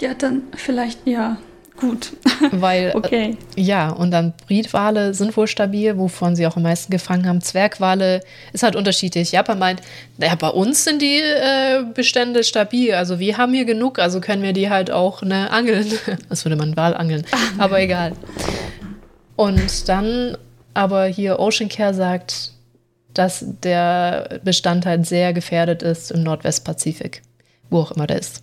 Ja, dann vielleicht ja. Gut. [LAUGHS] Weil, okay. Äh, ja, und dann Britwale sind wohl stabil, wovon sie auch am meisten gefangen haben. Zwergwale ist halt unterschiedlich. Japan meint, naja, bei uns sind die äh, Bestände stabil. Also wir haben hier genug, also können wir die halt auch ne, angeln. [LAUGHS] Was würde man Wal angeln? [LAUGHS] Aber egal. Und dann, aber hier Ocean Care sagt, dass der Bestand halt sehr gefährdet ist im Nordwestpazifik. Wo auch immer der ist.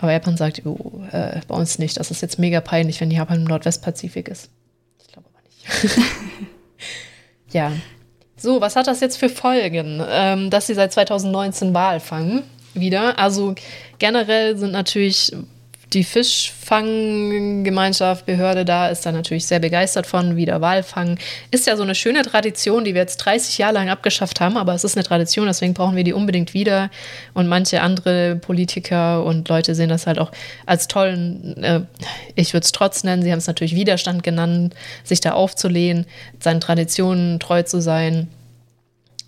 Aber Japan sagt, oh, äh, bei uns nicht. Das ist jetzt mega peinlich, wenn Japan im Nordwestpazifik ist. Ich glaube aber nicht. [LAUGHS] ja. So, was hat das jetzt für Folgen, ähm, dass sie seit 2019 Wahl fangen? Wieder. Also generell sind natürlich die Fischfanggemeinschaft, Behörde da ist da natürlich sehr begeistert von, wieder Walfang. Ist ja so eine schöne Tradition, die wir jetzt 30 Jahre lang abgeschafft haben, aber es ist eine Tradition, deswegen brauchen wir die unbedingt wieder. Und manche andere Politiker und Leute sehen das halt auch als tollen, äh, ich würde es trotz nennen, sie haben es natürlich Widerstand genannt, sich da aufzulehnen, seinen Traditionen treu zu sein.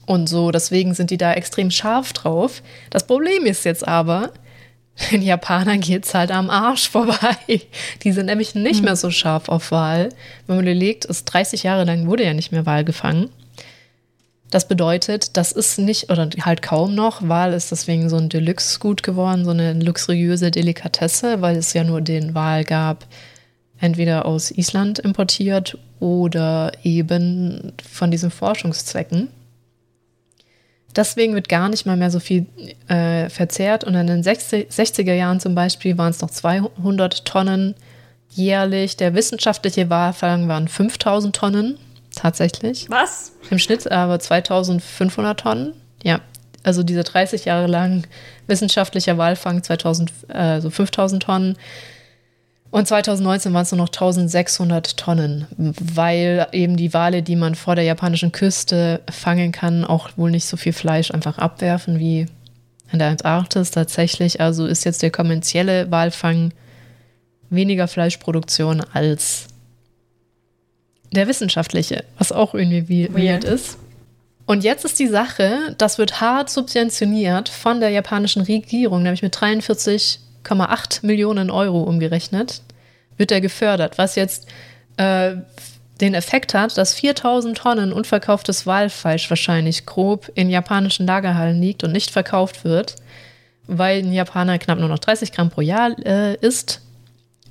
Und so, deswegen sind die da extrem scharf drauf. Das Problem ist jetzt aber, [LAUGHS] den Japanern geht es halt am Arsch vorbei. Die sind nämlich nicht mhm. mehr so scharf auf Wal. Wenn man überlegt, ist 30 Jahre lang wurde ja nicht mehr Wal gefangen. Das bedeutet, das ist nicht, oder halt kaum noch, Wal ist deswegen so ein Deluxe-Gut geworden, so eine luxuriöse Delikatesse, weil es ja nur den Wal gab, entweder aus Island importiert oder eben von diesen Forschungszwecken. Deswegen wird gar nicht mal mehr so viel äh, verzehrt. Und in den 60, er Jahren zum Beispiel waren es noch 200 Tonnen jährlich. Der wissenschaftliche Walfang waren 5000 Tonnen, tatsächlich. Was? Im Schnitt aber 2500 Tonnen. Ja, also diese 30 Jahre lang wissenschaftlicher Walfang, 2000, also 5000 Tonnen. Und 2019 waren es nur noch 1600 Tonnen, weil eben die Wale, die man vor der japanischen Küste fangen kann, auch wohl nicht so viel Fleisch einfach abwerfen wie in der Antarktis tatsächlich. Also ist jetzt der kommerzielle Walfang weniger Fleischproduktion als der wissenschaftliche, was auch irgendwie weird, weird ist. Und jetzt ist die Sache, das wird hart subventioniert von der japanischen Regierung, nämlich mit 43 1,8 Millionen Euro umgerechnet, wird er gefördert, was jetzt äh, den Effekt hat, dass 4000 Tonnen unverkauftes Walfleisch wahrscheinlich grob in japanischen Lagerhallen liegt und nicht verkauft wird, weil ein Japaner knapp nur noch 30 Gramm pro Jahr äh, isst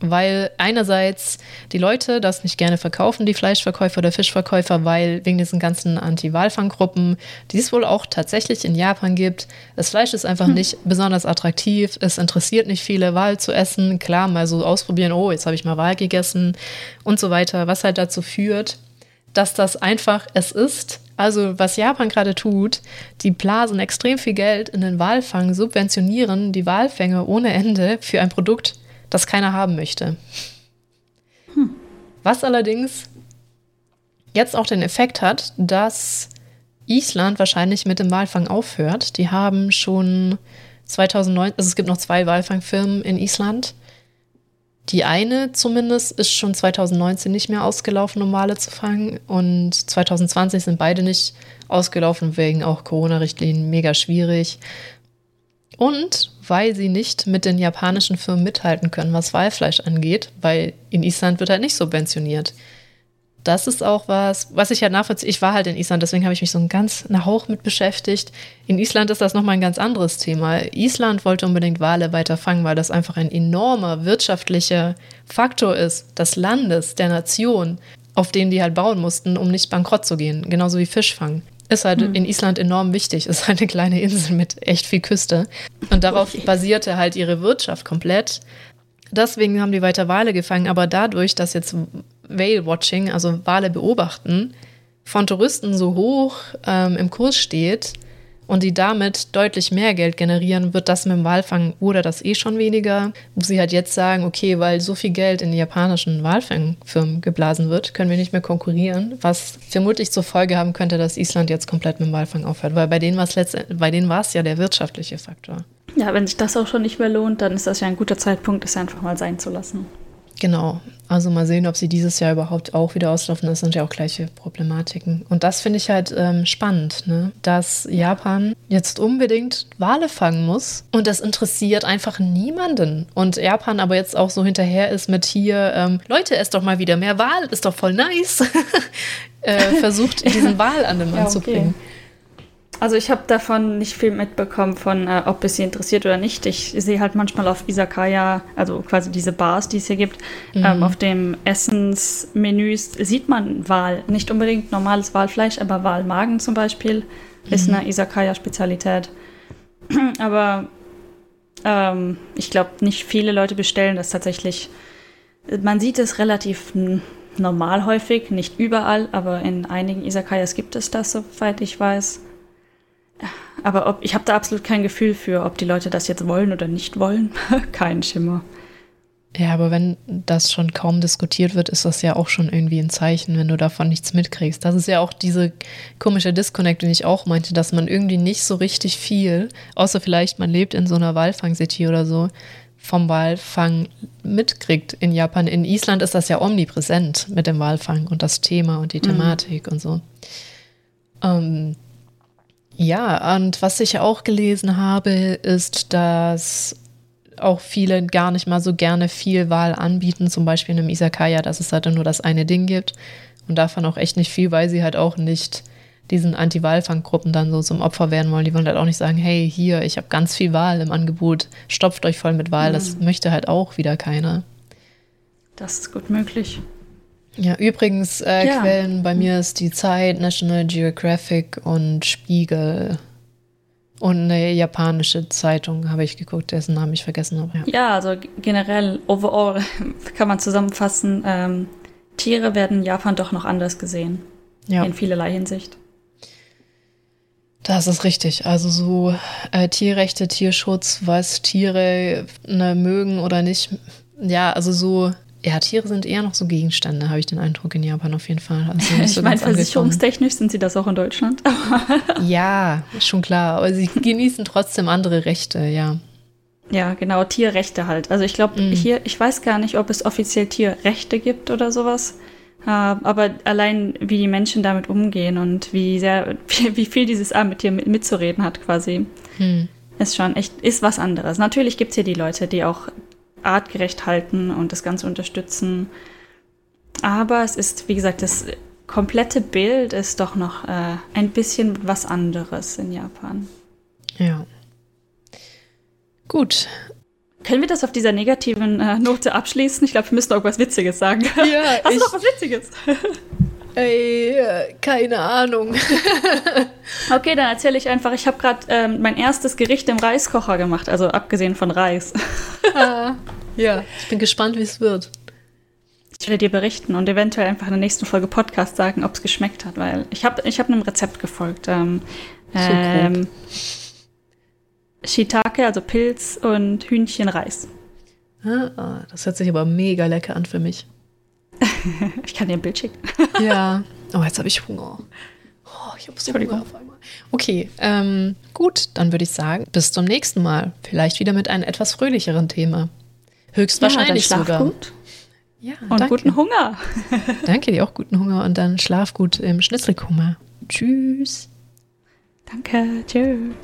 weil einerseits die Leute das nicht gerne verkaufen, die Fleischverkäufer oder Fischverkäufer, weil wegen diesen ganzen Anti-Walfanggruppen, die es wohl auch tatsächlich in Japan gibt, das Fleisch ist einfach hm. nicht besonders attraktiv. Es interessiert nicht viele, Wal zu essen. Klar, mal so ausprobieren, oh, jetzt habe ich mal Wal gegessen und so weiter, was halt dazu führt, dass das einfach es ist. Also was Japan gerade tut, die blasen extrem viel Geld in den Walfang, subventionieren die Walfänge ohne Ende für ein Produkt, das keiner haben möchte. Hm. Was allerdings jetzt auch den Effekt hat, dass Island wahrscheinlich mit dem Walfang aufhört. Die haben schon 2009, also es gibt noch zwei Walfangfirmen in Island. Die eine zumindest ist schon 2019 nicht mehr ausgelaufen, um Wale zu fangen. Und 2020 sind beide nicht ausgelaufen, wegen auch Corona-Richtlinien mega schwierig. Und weil sie nicht mit den japanischen Firmen mithalten können, was Walfleisch angeht, weil in Island wird halt nicht subventioniert. Das ist auch was, was ich halt nachvollziehe. Ich war halt in Island, deswegen habe ich mich so ein ganz einen Hauch mit beschäftigt. In Island ist das nochmal ein ganz anderes Thema. Island wollte unbedingt Wale weiter fangen, weil das einfach ein enormer wirtschaftlicher Faktor ist des Landes, der Nation, auf den die halt bauen mussten, um nicht bankrott zu gehen. Genauso wie Fischfang. Ist halt hm. in Island enorm wichtig. Ist halt eine kleine Insel mit echt viel Küste. Und darauf okay. basierte halt ihre Wirtschaft komplett. Deswegen haben die weiter Wale gefangen. Aber dadurch, dass jetzt Whale-Watching, also Wale beobachten, von Touristen so hoch ähm, im Kurs steht, und die damit deutlich mehr Geld generieren, wird das mit dem Walfang oder das eh schon weniger. Wo sie halt jetzt sagen, okay, weil so viel Geld in die japanischen Walfangfirmen geblasen wird, können wir nicht mehr konkurrieren, was vermutlich zur Folge haben könnte, dass Island jetzt komplett mit dem Walfang aufhört, weil bei denen war es bei denen war es ja der wirtschaftliche Faktor. Ja, wenn sich das auch schon nicht mehr lohnt, dann ist das ja ein guter Zeitpunkt, es einfach mal sein zu lassen. Genau. Also mal sehen, ob sie dieses Jahr überhaupt auch wieder auslaufen. Das sind ja auch gleiche Problematiken. Und das finde ich halt ähm, spannend, ne? dass Japan jetzt unbedingt Wale fangen muss. Und das interessiert einfach niemanden. Und Japan aber jetzt auch so hinterher ist mit hier, ähm, Leute, esst doch mal wieder mehr Wal, ist doch voll nice. [LAUGHS] äh, versucht, [LAUGHS] diesen Wal an den Mann ja, okay. zu bringen. Also ich habe davon nicht viel mitbekommen, von äh, ob es sie interessiert oder nicht. Ich sehe halt manchmal auf Isakaya, also quasi diese Bars, die es hier gibt, mhm. ähm, auf dem Essensmenüs sieht man Wal. Nicht unbedingt normales Walfleisch, aber Walmagen zum Beispiel mhm. ist eine Isakaya-Spezialität. [CLEARS THROAT] aber ähm, ich glaube, nicht viele Leute bestellen das tatsächlich. Man sieht es relativ normal häufig, nicht überall, aber in einigen Isakayas gibt es das, soweit ich weiß. Aber ob, ich habe da absolut kein Gefühl für, ob die Leute das jetzt wollen oder nicht wollen. [LAUGHS] kein Schimmer. Ja, aber wenn das schon kaum diskutiert wird, ist das ja auch schon irgendwie ein Zeichen, wenn du davon nichts mitkriegst. Das ist ja auch diese komische Disconnect, den ich auch meinte, dass man irgendwie nicht so richtig viel, außer vielleicht man lebt in so einer Walfang-City oder so, vom Walfang mitkriegt in Japan. In Island ist das ja omnipräsent mit dem Walfang und das Thema und die mhm. Thematik mhm. und so. Ähm, ja, und was ich auch gelesen habe, ist, dass auch viele gar nicht mal so gerne viel Wahl anbieten, zum Beispiel in einem Isakaya, dass es halt nur das eine Ding gibt und davon auch echt nicht viel, weil sie halt auch nicht diesen Anti-Wahlfanggruppen dann so zum Opfer werden wollen. Die wollen halt auch nicht sagen, hey, hier, ich habe ganz viel Wahl im Angebot, stopft euch voll mit Wahl. Mhm. Das möchte halt auch wieder keiner. Das ist gut möglich. Ja, übrigens, äh, ja. Quellen bei mir ist die Zeit, National Geographic und Spiegel. Und eine japanische Zeitung habe ich geguckt, dessen Namen ich vergessen habe. Ja, ja also generell, overall [LAUGHS] kann man zusammenfassen, ähm, Tiere werden in Japan doch noch anders gesehen. Ja. In vielerlei Hinsicht. Das ist richtig. Also so äh, Tierrechte, Tierschutz, was Tiere ne, mögen oder nicht. Ja, also so, ja, Tiere sind eher noch so Gegenstände, habe ich den Eindruck in Japan auf jeden Fall. Also [LAUGHS] ich so meine, versicherungstechnisch sind sie das auch in Deutschland. [LAUGHS] ja, schon klar. Aber sie [LAUGHS] genießen trotzdem andere Rechte, ja. Ja, genau, Tierrechte halt. Also ich glaube, mm. hier, ich weiß gar nicht, ob es offiziell Tierrechte gibt oder sowas. Äh, aber allein, wie die Menschen damit umgehen und wie sehr, wie viel dieses A mit dir mitzureden hat, quasi, hm. ist schon echt, ist was anderes. Natürlich gibt es hier die Leute, die auch artgerecht halten und das Ganze unterstützen. Aber es ist, wie gesagt, das komplette Bild ist doch noch äh, ein bisschen was anderes in Japan. Ja. Gut, können wir das auf dieser negativen äh, Note abschließen? Ich glaube, wir müssen noch was Witziges sagen. Ja, Hast du noch was Witziges? Ey, keine Ahnung. [LAUGHS] okay, dann erzähle ich einfach, ich habe gerade ähm, mein erstes Gericht im Reiskocher gemacht, also abgesehen von Reis. [LAUGHS] ah, ja, ich bin gespannt, wie es wird. Ich werde dir berichten und eventuell einfach in der nächsten Folge Podcast sagen, ob es geschmeckt hat, weil ich habe ich hab einem Rezept gefolgt. Ähm, so ähm, Shiitake, also Pilz und Hühnchenreis. Ah, das hört sich aber mega lecker an für mich. [LAUGHS] ich kann dir ein Bild schicken. ja. [LAUGHS] Oh, jetzt habe ich Hunger. Oh, ich habe so Hunger auf einmal. Okay, ähm, gut, dann würde ich sagen, bis zum nächsten Mal. Vielleicht wieder mit einem etwas fröhlicheren Thema. Höchstwahrscheinlich ja, sogar. Gut. Ja, und danke. guten Hunger. [LAUGHS] danke dir auch guten Hunger und dann schlaf gut im Schnitzelkummer. Tschüss. Danke. Tschüss.